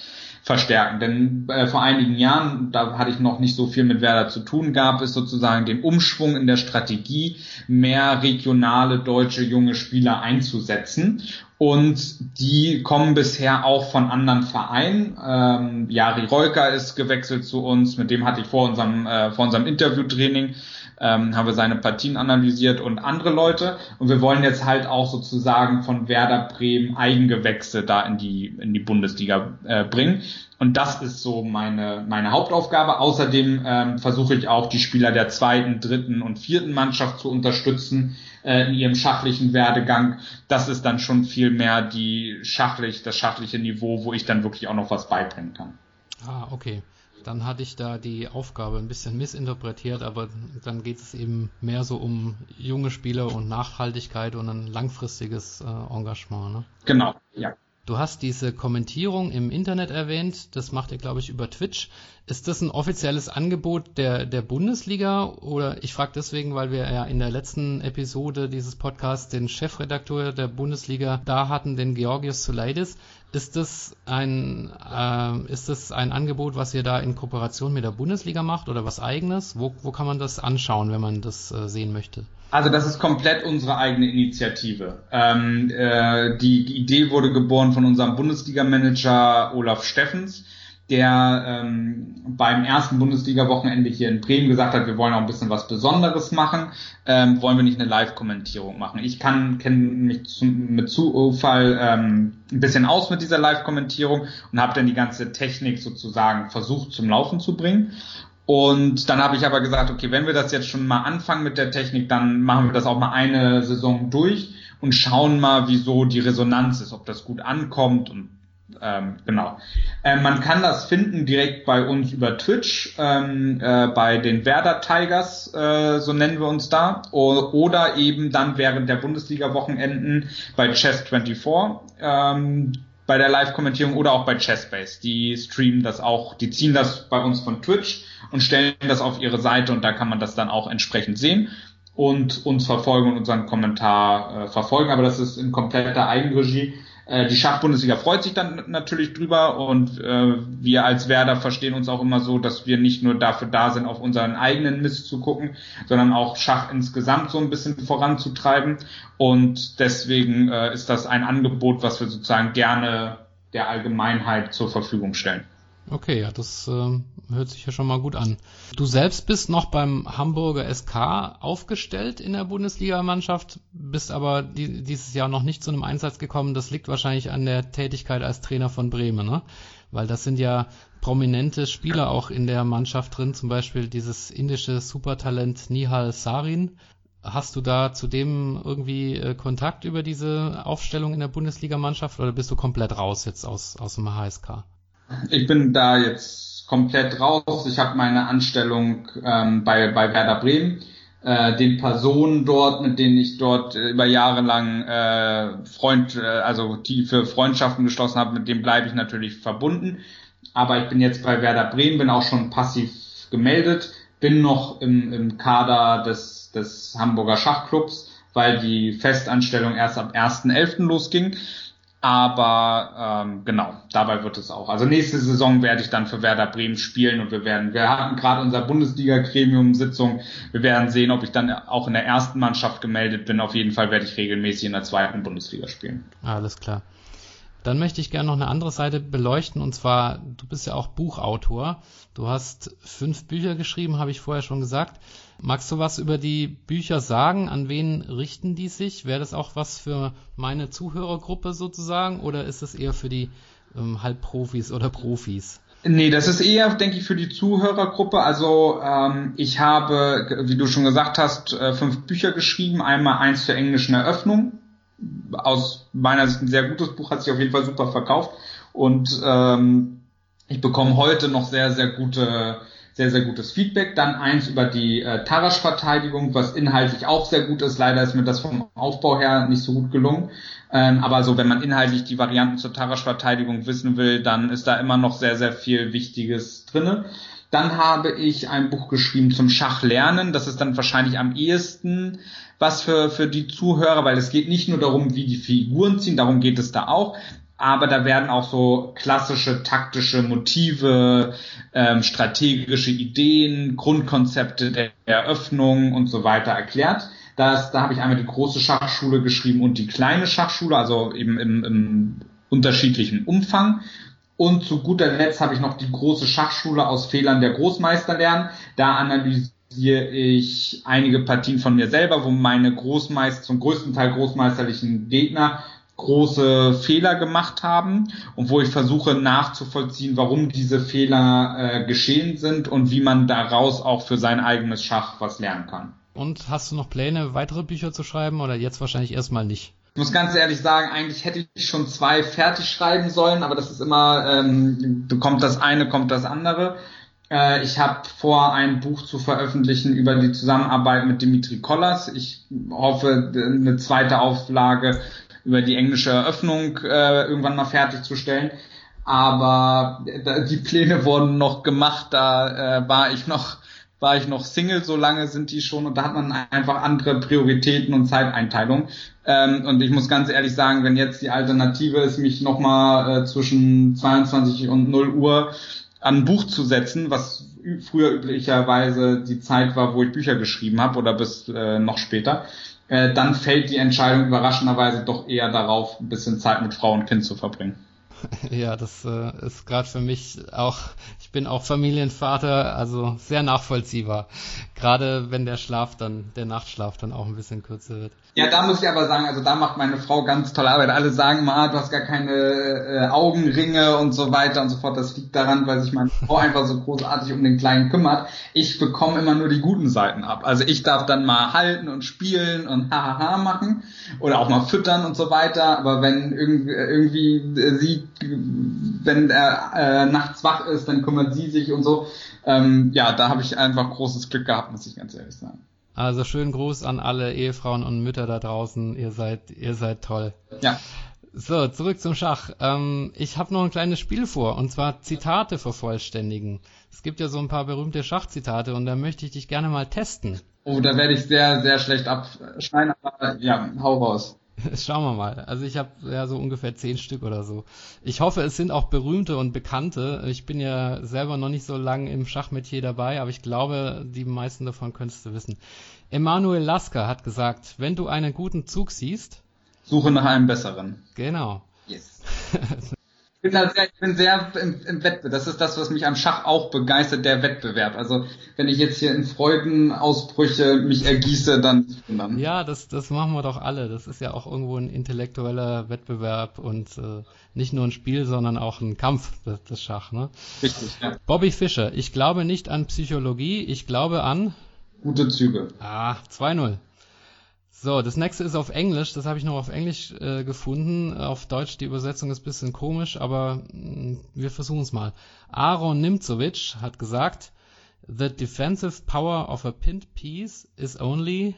verstärken. Denn äh, vor einigen Jahren, da hatte ich noch nicht so viel mit Werder zu tun, gab es sozusagen den Umschwung in der Strategie, mehr regionale deutsche junge Spieler einzusetzen. Und die kommen bisher auch von anderen Vereinen. Ähm, Jari Reuker ist gewechselt zu uns, mit dem hatte ich vor unserem, äh, vor unserem Interviewtraining ähm, haben wir seine Partien analysiert und andere Leute. Und wir wollen jetzt halt auch sozusagen von Werder Bremen Eigengewächse da in die, in die Bundesliga äh, bringen. Und das ist so meine, meine Hauptaufgabe. Außerdem ähm, versuche ich auch die Spieler der zweiten, dritten und vierten Mannschaft zu unterstützen äh, in ihrem schachlichen Werdegang. Das ist dann schon viel mehr die schachlich, das schachliche Niveau, wo ich dann wirklich auch noch was beibringen kann. Ah, okay dann hatte ich da die Aufgabe ein bisschen missinterpretiert, aber dann geht es eben mehr so um junge Spieler und Nachhaltigkeit und ein langfristiges äh, Engagement. Ne? Genau, ja. Du hast diese Kommentierung im Internet erwähnt, das macht ihr, glaube ich, über Twitch. Ist das ein offizielles Angebot der, der Bundesliga? Oder ich frage deswegen, weil wir ja in der letzten Episode dieses Podcasts den Chefredakteur der Bundesliga da hatten, den Georgios Soulidis. Ist das ein, äh, ist das ein Angebot, was ihr da in Kooperation mit der Bundesliga macht oder was eigenes? Wo, wo kann man das anschauen, wenn man das äh, sehen möchte? Also das ist komplett unsere eigene Initiative. Ähm, äh, die, die Idee wurde geboren von unserem Bundesliga-Manager Olaf Steffens der ähm, beim ersten Bundesliga-Wochenende hier in Bremen gesagt hat, wir wollen auch ein bisschen was Besonderes machen, ähm, wollen wir nicht eine Live-Kommentierung machen. Ich kann kenne mich zu, mit Zufall ähm, ein bisschen aus mit dieser Live-Kommentierung und habe dann die ganze Technik sozusagen versucht zum Laufen zu bringen. Und dann habe ich aber gesagt, okay, wenn wir das jetzt schon mal anfangen mit der Technik, dann machen wir das auch mal eine Saison durch und schauen mal, wieso die Resonanz ist, ob das gut ankommt und ähm, genau. Ähm, man kann das finden direkt bei uns über Twitch, ähm, äh, bei den Werder Tigers, äh, so nennen wir uns da, o oder eben dann während der Bundesliga-Wochenenden bei Chess24, ähm, bei der Live-Kommentierung oder auch bei Chessbase. Die streamen das auch, die ziehen das bei uns von Twitch und stellen das auf ihre Seite und da kann man das dann auch entsprechend sehen und uns verfolgen und unseren Kommentar äh, verfolgen. Aber das ist in kompletter Eigenregie. Äh, die Schachbundesliga freut sich dann natürlich drüber und äh, wir als Werder verstehen uns auch immer so, dass wir nicht nur dafür da sind, auf unseren eigenen Mist zu gucken, sondern auch Schach insgesamt so ein bisschen voranzutreiben. Und deswegen äh, ist das ein Angebot, was wir sozusagen gerne der Allgemeinheit zur Verfügung stellen. Okay, ja, das äh, hört sich ja schon mal gut an. Du selbst bist noch beim Hamburger SK aufgestellt in der Bundesligamannschaft, bist aber die, dieses Jahr noch nicht zu einem Einsatz gekommen. Das liegt wahrscheinlich an der Tätigkeit als Trainer von Bremen, ne? Weil das sind ja prominente Spieler auch in der Mannschaft drin, zum Beispiel dieses indische Supertalent Nihal Sarin. Hast du da zudem irgendwie äh, Kontakt über diese Aufstellung in der Bundesligamannschaft oder bist du komplett raus jetzt aus, aus dem HSK? Ich bin da jetzt komplett raus. Ich habe meine Anstellung ähm, bei, bei Werder Bremen. Äh, den Personen dort, mit denen ich dort äh, über Jahre lang äh, Freund, äh, also tiefe Freundschaften geschlossen habe, mit dem bleibe ich natürlich verbunden. Aber ich bin jetzt bei Werder Bremen, bin auch schon passiv gemeldet, bin noch im, im Kader des, des Hamburger Schachclubs, weil die Festanstellung erst ab 1.11. losging. Aber ähm, genau, dabei wird es auch. Also nächste Saison werde ich dann für Werder Bremen spielen und wir werden, wir hatten gerade unser Bundesliga-Gremium-Sitzung. Wir werden sehen, ob ich dann auch in der ersten Mannschaft gemeldet bin. Auf jeden Fall werde ich regelmäßig in der zweiten Bundesliga spielen. Alles klar. Dann möchte ich gerne noch eine andere Seite beleuchten und zwar, du bist ja auch Buchautor. Du hast fünf Bücher geschrieben, habe ich vorher schon gesagt. Magst du was über die Bücher sagen? An wen richten die sich? Wäre das auch was für meine Zuhörergruppe sozusagen oder ist es eher für die ähm, Halbprofis oder Profis? Nee, das ist eher, denke ich, für die Zuhörergruppe. Also ähm, ich habe, wie du schon gesagt hast, äh, fünf Bücher geschrieben. Einmal eins zur englischen Eröffnung. Aus meiner Sicht ein sehr gutes Buch, hat sich auf jeden Fall super verkauft. Und ähm, ich bekomme heute noch sehr, sehr gute sehr, sehr gutes Feedback. Dann eins über die äh, Tarasch-Verteidigung, was inhaltlich auch sehr gut ist. Leider ist mir das vom Aufbau her nicht so gut gelungen. Ähm, aber so, wenn man inhaltlich die Varianten zur Tarasch-Verteidigung wissen will, dann ist da immer noch sehr, sehr viel Wichtiges drinne. Dann habe ich ein Buch geschrieben zum Schachlernen. Das ist dann wahrscheinlich am ehesten was für, für die Zuhörer, weil es geht nicht nur darum, wie die Figuren ziehen, darum geht es da auch, aber da werden auch so klassische taktische Motive, ähm, strategische Ideen, Grundkonzepte der Eröffnung und so weiter erklärt. Das, da habe ich einmal die große Schachschule geschrieben und die kleine Schachschule, also eben im, im unterschiedlichen Umfang. Und zu guter Letzt habe ich noch die große Schachschule aus Fehlern der Großmeister lernen. Da analysiere ich einige Partien von mir selber, wo meine Großmeister, zum größten Teil großmeisterlichen Gegner große Fehler gemacht haben und wo ich versuche nachzuvollziehen, warum diese Fehler äh, geschehen sind und wie man daraus auch für sein eigenes Schach was lernen kann. Und hast du noch Pläne, weitere Bücher zu schreiben oder jetzt wahrscheinlich erstmal nicht? Ich muss ganz ehrlich sagen, eigentlich hätte ich schon zwei fertig schreiben sollen, aber das ist immer, ähm, bekommt das eine, kommt das andere. Äh, ich habe vor, ein Buch zu veröffentlichen über die Zusammenarbeit mit Dimitri Kollas. Ich hoffe, eine zweite Auflage über die englische Eröffnung äh, irgendwann mal fertigzustellen. Aber äh, die Pläne wurden noch gemacht, da äh, war ich noch war ich noch Single, so lange sind die schon und da hat man einfach andere Prioritäten und Zeiteinteilung. Ähm, und ich muss ganz ehrlich sagen, wenn jetzt die Alternative ist, mich nochmal äh, zwischen 22 und 0 Uhr an ein Buch zu setzen, was früher üblicherweise die Zeit war, wo ich Bücher geschrieben habe oder bis äh, noch später, äh, dann fällt die Entscheidung überraschenderweise doch eher darauf, ein bisschen Zeit mit Frau und Kind zu verbringen. Ja, das äh, ist gerade für mich auch, ich bin auch Familienvater, also sehr nachvollziehbar. Gerade wenn der Schlaf dann, der Nachtschlaf dann auch ein bisschen kürzer wird. Ja, da muss ich aber sagen, also da macht meine Frau ganz tolle Arbeit. Alle sagen mal, du hast gar keine äh, Augenringe und so weiter und so fort. Das liegt daran, weil sich meine Frau einfach so großartig um den Kleinen kümmert. Ich bekomme immer nur die guten Seiten ab. Also ich darf dann mal halten und spielen und hahaha machen oder auch mal füttern und so weiter. Aber wenn irgendwie, irgendwie sie, wenn er äh, nachts wach ist, dann kümmert sie sich und so. Ähm, ja, da habe ich einfach großes Glück gehabt, muss ich ganz ehrlich sagen. Also schönen Gruß an alle Ehefrauen und Mütter da draußen. Ihr seid, ihr seid toll. Ja. So, zurück zum Schach. Ähm, ich habe noch ein kleines Spiel vor, und zwar Zitate vervollständigen. Es gibt ja so ein paar berühmte Schachzitate und da möchte ich dich gerne mal testen. Oh, da werde ich sehr, sehr schlecht abschneiden, aber ja, hau raus. Schauen wir mal. Also ich habe ja so ungefähr zehn Stück oder so. Ich hoffe, es sind auch berühmte und bekannte. Ich bin ja selber noch nicht so lange im Schachmetier dabei, aber ich glaube, die meisten davon könntest du wissen. Emanuel Lasker hat gesagt, wenn du einen guten Zug siehst, suche nach einem besseren. Genau. Yes. bin da sehr, ich bin sehr im, im Wettbewerb. Das ist das, was mich am Schach auch begeistert, der Wettbewerb. Also wenn ich jetzt hier in Freudenausbrüche mich ergieße, dann, dann. Ja, das, das machen wir doch alle. Das ist ja auch irgendwo ein intellektueller Wettbewerb und äh, nicht nur ein Spiel, sondern auch ein Kampf, das, das Schach. Ne? Richtig, ja. Bobby Fischer, ich glaube nicht an Psychologie, ich glaube an gute Züge. Ah, 2-0. So, das nächste ist auf Englisch. Das habe ich noch auf Englisch äh, gefunden. Auf Deutsch die Übersetzung ist ein bisschen komisch, aber mh, mm, wir versuchen es mal. Aaron Nimzovic hat gesagt, The defensive power of a pinned piece is only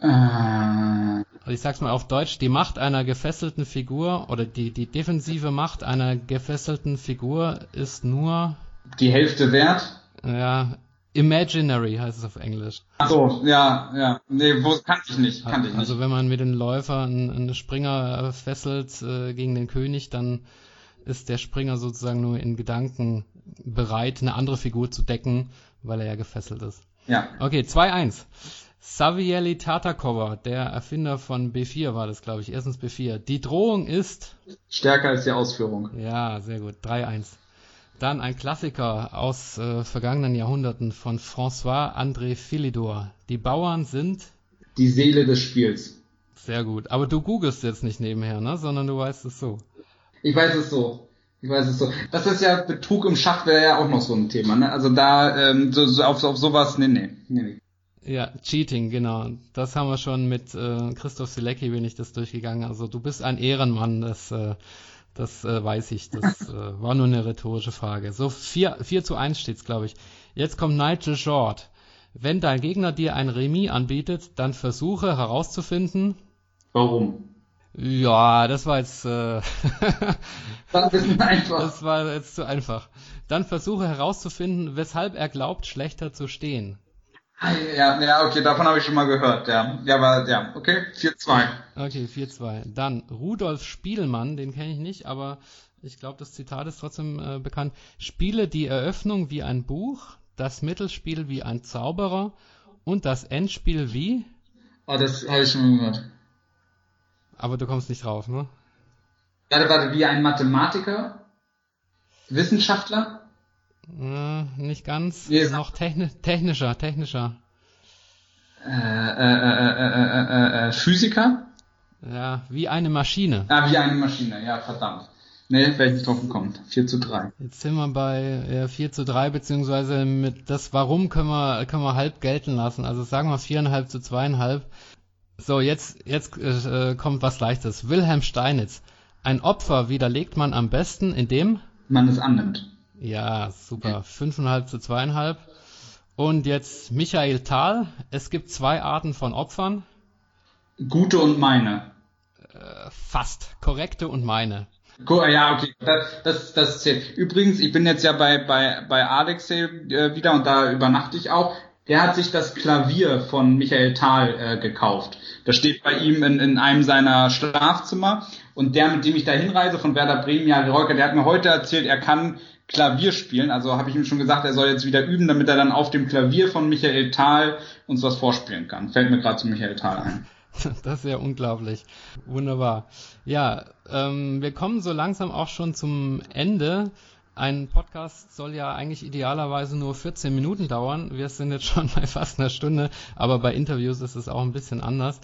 also ich sag's mal auf Deutsch, die Macht einer gefesselten Figur oder die, die defensive Macht einer gefesselten Figur ist nur die Hälfte wert. Ja, Imaginary heißt es auf Englisch. Ach so, ja, ja. Nee, wo, kannte ich nicht, kannte ich nicht. Also wenn man mit dem Läufer einen, einen Springer fesselt äh, gegen den König, dann ist der Springer sozusagen nur in Gedanken bereit, eine andere Figur zu decken, weil er ja gefesselt ist. Ja. Okay, 2-1. Savieli Tatakova, der Erfinder von B4 war das, glaube ich, erstens B4. Die Drohung ist stärker als die Ausführung. Ja, sehr gut. 3-1. Dann ein Klassiker aus äh, vergangenen Jahrhunderten von François André Philidor. Die Bauern sind die Seele des Spiels. Sehr gut. Aber du googelst jetzt nicht nebenher, ne? Sondern du weißt es so. Ich weiß es so. Ich weiß es so. Das ist ja Betrug im Schach wäre ja auch noch so ein Thema, ne? Also da ähm, so, so auf, auf sowas, nee, nee, nee, nee. Ja, Cheating, genau. Das haben wir schon mit äh, Christoph Silecki, bin ich das durchgegangen. Also du bist ein Ehrenmann, das, äh, das äh, weiß ich. Das äh, war nur eine rhetorische Frage. So 4, 4 zu 1 steht's, glaube ich. Jetzt kommt Nigel Short. Wenn dein Gegner dir ein Remis anbietet, dann versuche herauszufinden. Warum? Ja, das war jetzt. Äh, das, ist einfach. das war jetzt zu einfach. Dann versuche herauszufinden, weshalb er glaubt, schlechter zu stehen. Ja, ja, okay, davon habe ich schon mal gehört, ja. Ja, aber ja, okay, 4-2. Okay, 4-2. Dann Rudolf Spielmann, den kenne ich nicht, aber ich glaube, das Zitat ist trotzdem äh, bekannt. Spiele die Eröffnung wie ein Buch, das Mittelspiel wie ein Zauberer und das Endspiel wie? Oh, das habe ich schon mal gehört. Aber du kommst nicht drauf, ne? Warte, warte, wie ein Mathematiker? Wissenschaftler? Äh, nicht ganz. Nee, noch techni technischer, technischer. Äh, äh, Physiker? Ja, wie eine Maschine. Ah, wie eine Maschine, ja, verdammt. Nee, wäre ich nicht drauf gekommen. 4 zu 3. Jetzt sind wir bei äh, 4 zu 3, beziehungsweise mit das Warum können wir, können wir halb gelten lassen. Also sagen wir 4,5 zu 2,5. So, jetzt, jetzt äh, kommt was Leichtes. Wilhelm Steinitz. Ein Opfer widerlegt man am besten, indem man es annimmt. Ja, super. 5,5 zu 2,5. Und jetzt Michael Thal. Es gibt zwei Arten von Opfern. Gute und meine. Äh, fast. Korrekte und meine. Ja, okay, das, das, das zählt. Übrigens, ich bin jetzt ja bei, bei, bei Alexei äh, wieder und da übernachte ich auch. Der hat sich das Klavier von Michael Thal äh, gekauft. Das steht bei ihm in, in einem seiner Schlafzimmer. Und der, mit dem ich da hinreise, von Werder Bremen, ja, Reuker, der hat mir heute erzählt, er kann Klavier spielen. Also habe ich ihm schon gesagt, er soll jetzt wieder üben, damit er dann auf dem Klavier von Michael Thal uns was vorspielen kann. Fällt mir gerade zu Michael Thal ein. Das ist ja unglaublich. Wunderbar. Ja, ähm, wir kommen so langsam auch schon zum Ende. Ein Podcast soll ja eigentlich idealerweise nur 14 Minuten dauern. Wir sind jetzt schon bei fast einer Stunde, aber bei Interviews ist es auch ein bisschen anders.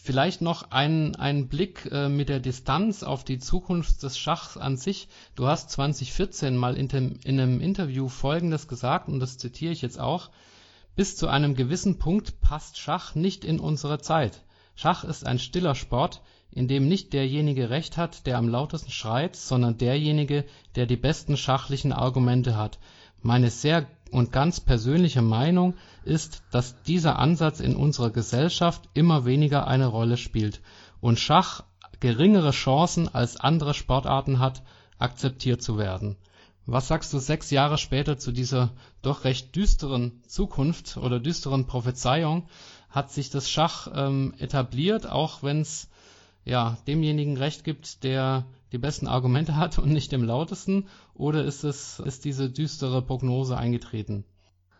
Vielleicht noch ein, ein Blick äh, mit der Distanz auf die Zukunft des Schachs an sich. Du hast 2014 mal in, dem, in einem Interview Folgendes gesagt, und das zitiere ich jetzt auch. Bis zu einem gewissen Punkt passt Schach nicht in unsere Zeit. Schach ist ein stiller Sport, in dem nicht derjenige Recht hat, der am lautesten schreit, sondern derjenige, der die besten schachlichen Argumente hat. Meine sehr und ganz persönliche Meinung ist, dass dieser Ansatz in unserer Gesellschaft immer weniger eine Rolle spielt und Schach geringere Chancen als andere Sportarten hat, akzeptiert zu werden. Was sagst du sechs Jahre später zu dieser doch recht düsteren Zukunft oder düsteren Prophezeiung? Hat sich das Schach ähm, etabliert, auch wenn es ja, demjenigen recht gibt, der die besten Argumente hat und nicht dem lautesten? Oder ist es, ist diese düstere Prognose eingetreten?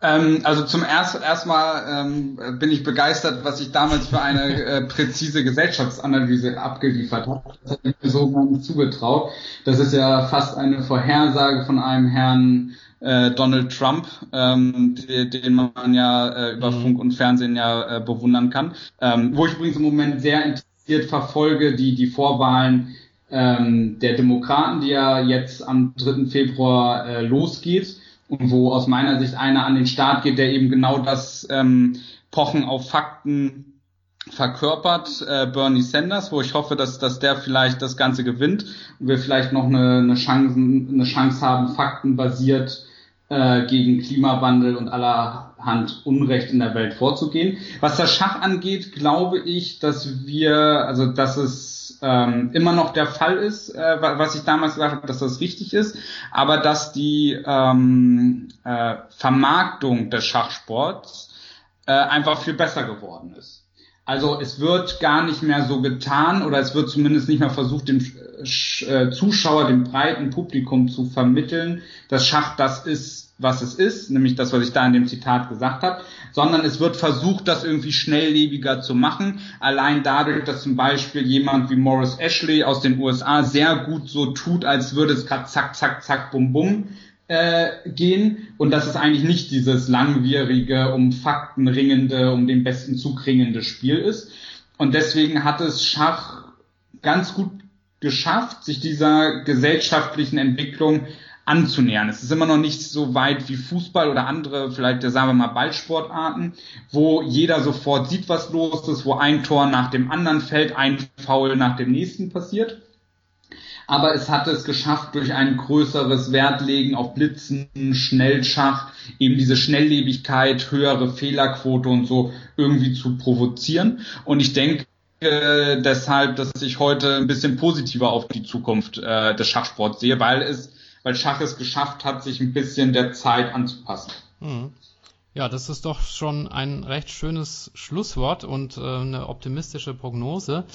Ähm, also zum ersten erstmal ähm, bin ich begeistert, was ich damals für eine äh, präzise Gesellschaftsanalyse abgeliefert habe. Das hat mir so gar nicht zugetraut. Das ist ja fast eine Vorhersage von einem Herrn äh, Donald Trump, ähm, den, den man ja äh, über mhm. Funk und Fernsehen ja äh, bewundern kann. Ähm, wo ich übrigens im Moment sehr interessiert verfolge, die die Vorwahlen ähm, der Demokraten, die ja jetzt am 3. Februar äh, losgeht und wo aus meiner Sicht einer an den Start geht, der eben genau das ähm, Pochen auf Fakten verkörpert, äh, Bernie Sanders, wo ich hoffe, dass, dass der vielleicht das Ganze gewinnt und wir vielleicht noch eine, eine, Chance, eine Chance haben, faktenbasiert äh, gegen Klimawandel und allerhand Unrecht in der Welt vorzugehen. Was das Schach angeht, glaube ich, dass wir, also dass es ähm, immer noch der Fall ist, äh, was ich damals gesagt habe, dass das richtig ist, aber dass die ähm, äh, Vermarktung des Schachsports äh, einfach viel besser geworden ist. Also es wird gar nicht mehr so getan oder es wird zumindest nicht mehr versucht, den äh, Zuschauer, dem breiten Publikum zu vermitteln, dass Schach das ist, was es ist, nämlich das, was ich da in dem Zitat gesagt habe, sondern es wird versucht, das irgendwie schnelllebiger zu machen. Allein dadurch, dass zum Beispiel jemand wie Morris Ashley aus den USA sehr gut so tut, als würde es gerade zack, zack, zack, bum, bum äh, gehen und dass es eigentlich nicht dieses langwierige, um Fakten ringende, um den besten Zug ringende Spiel ist. Und deswegen hat es Schach ganz gut geschafft, sich dieser gesellschaftlichen Entwicklung anzunähern. Es ist immer noch nicht so weit wie Fußball oder andere, vielleicht sagen wir mal Ballsportarten, wo jeder sofort sieht, was los ist, wo ein Tor nach dem anderen fällt, ein Foul nach dem nächsten passiert. Aber es hat es geschafft, durch ein größeres Wertlegen auf Blitzen, Schnellschach, eben diese Schnelllebigkeit, höhere Fehlerquote und so irgendwie zu provozieren. Und ich denke, äh, deshalb, dass ich heute ein bisschen positiver auf die Zukunft äh, des Schachsports sehe, weil es weil Schach es geschafft hat, sich ein bisschen der Zeit anzupassen. Mhm. Ja, das ist doch schon ein recht schönes Schlusswort und äh, eine optimistische Prognose.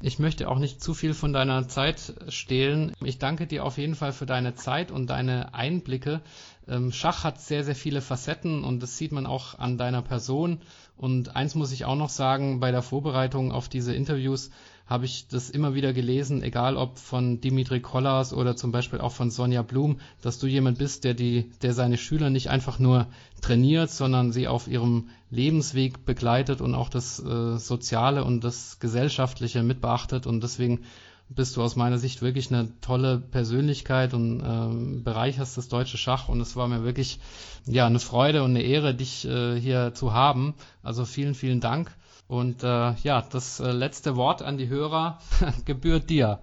Ich möchte auch nicht zu viel von deiner Zeit stehlen. Ich danke dir auf jeden Fall für deine Zeit und deine Einblicke. Ähm, Schach hat sehr, sehr viele Facetten und das sieht man auch an deiner Person. Und eins muss ich auch noch sagen, bei der Vorbereitung auf diese Interviews, habe ich das immer wieder gelesen, egal ob von Dimitri Kollas oder zum Beispiel auch von Sonja Blum, dass du jemand bist, der die, der seine Schüler nicht einfach nur trainiert, sondern sie auf ihrem Lebensweg begleitet und auch das äh, Soziale und das Gesellschaftliche mitbeachtet und deswegen bist du aus meiner Sicht wirklich eine tolle Persönlichkeit und ähm, bereicherst das deutsche Schach und es war mir wirklich ja eine Freude und eine Ehre, dich äh, hier zu haben. Also vielen, vielen Dank. Und äh, ja, das äh, letzte Wort an die Hörer gebührt dir.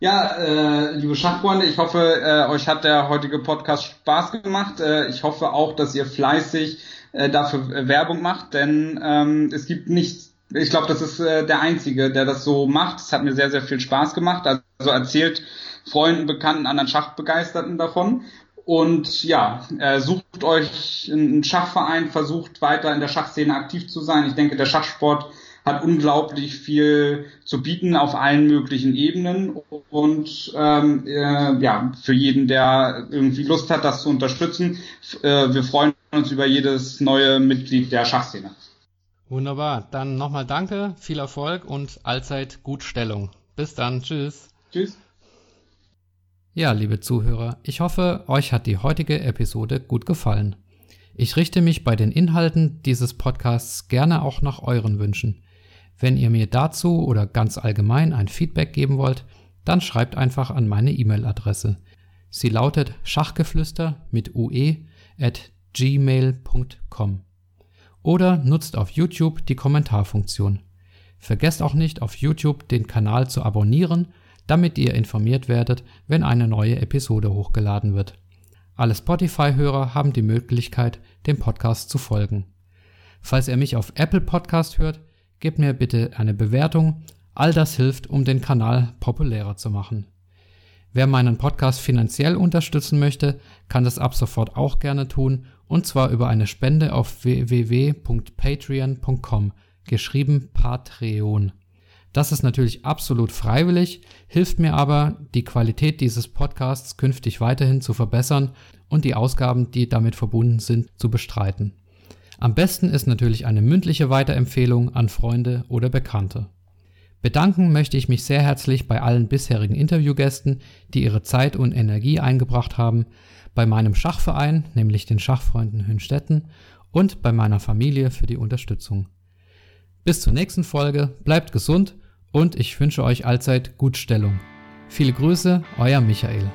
Ja, äh, liebe Schachfreunde, ich hoffe, äh, euch hat der heutige Podcast Spaß gemacht. Äh, ich hoffe auch, dass ihr fleißig äh, dafür Werbung macht, denn ähm, es gibt nichts, ich glaube, das ist äh, der Einzige, der das so macht. Es hat mir sehr, sehr viel Spaß gemacht. Also erzählt Freunden, Bekannten, anderen Schachbegeisterten davon. Und ja, äh, sucht euch einen Schachverein, versucht weiter in der Schachszene aktiv zu sein. Ich denke, der Schachsport hat unglaublich viel zu bieten auf allen möglichen Ebenen und ähm, äh, ja für jeden, der irgendwie Lust hat, das zu unterstützen. Äh, wir freuen uns über jedes neue Mitglied der Schachszene. Wunderbar, dann nochmal danke, viel Erfolg und allzeit gut Stellung. Bis dann, tschüss. Tschüss. Ja, liebe Zuhörer, ich hoffe, euch hat die heutige Episode gut gefallen. Ich richte mich bei den Inhalten dieses Podcasts gerne auch nach euren Wünschen. Wenn ihr mir dazu oder ganz allgemein ein Feedback geben wollt, dann schreibt einfach an meine E-Mail-Adresse. Sie lautet schachgeflüster mit ue at gmail.com. Oder nutzt auf YouTube die Kommentarfunktion. Vergesst auch nicht, auf YouTube den Kanal zu abonnieren damit ihr informiert werdet, wenn eine neue Episode hochgeladen wird. Alle Spotify-Hörer haben die Möglichkeit, dem Podcast zu folgen. Falls ihr mich auf Apple Podcast hört, gebt mir bitte eine Bewertung. All das hilft, um den Kanal populärer zu machen. Wer meinen Podcast finanziell unterstützen möchte, kann das ab sofort auch gerne tun, und zwar über eine Spende auf www.patreon.com, geschrieben Patreon. Das ist natürlich absolut freiwillig, hilft mir aber, die Qualität dieses Podcasts künftig weiterhin zu verbessern und die Ausgaben, die damit verbunden sind, zu bestreiten. Am besten ist natürlich eine mündliche Weiterempfehlung an Freunde oder Bekannte. Bedanken möchte ich mich sehr herzlich bei allen bisherigen Interviewgästen, die ihre Zeit und Energie eingebracht haben, bei meinem Schachverein, nämlich den Schachfreunden Hünstetten, und bei meiner Familie für die Unterstützung. Bis zur nächsten Folge, bleibt gesund und ich wünsche euch allzeit Gutstellung. Viele Grüße, euer Michael.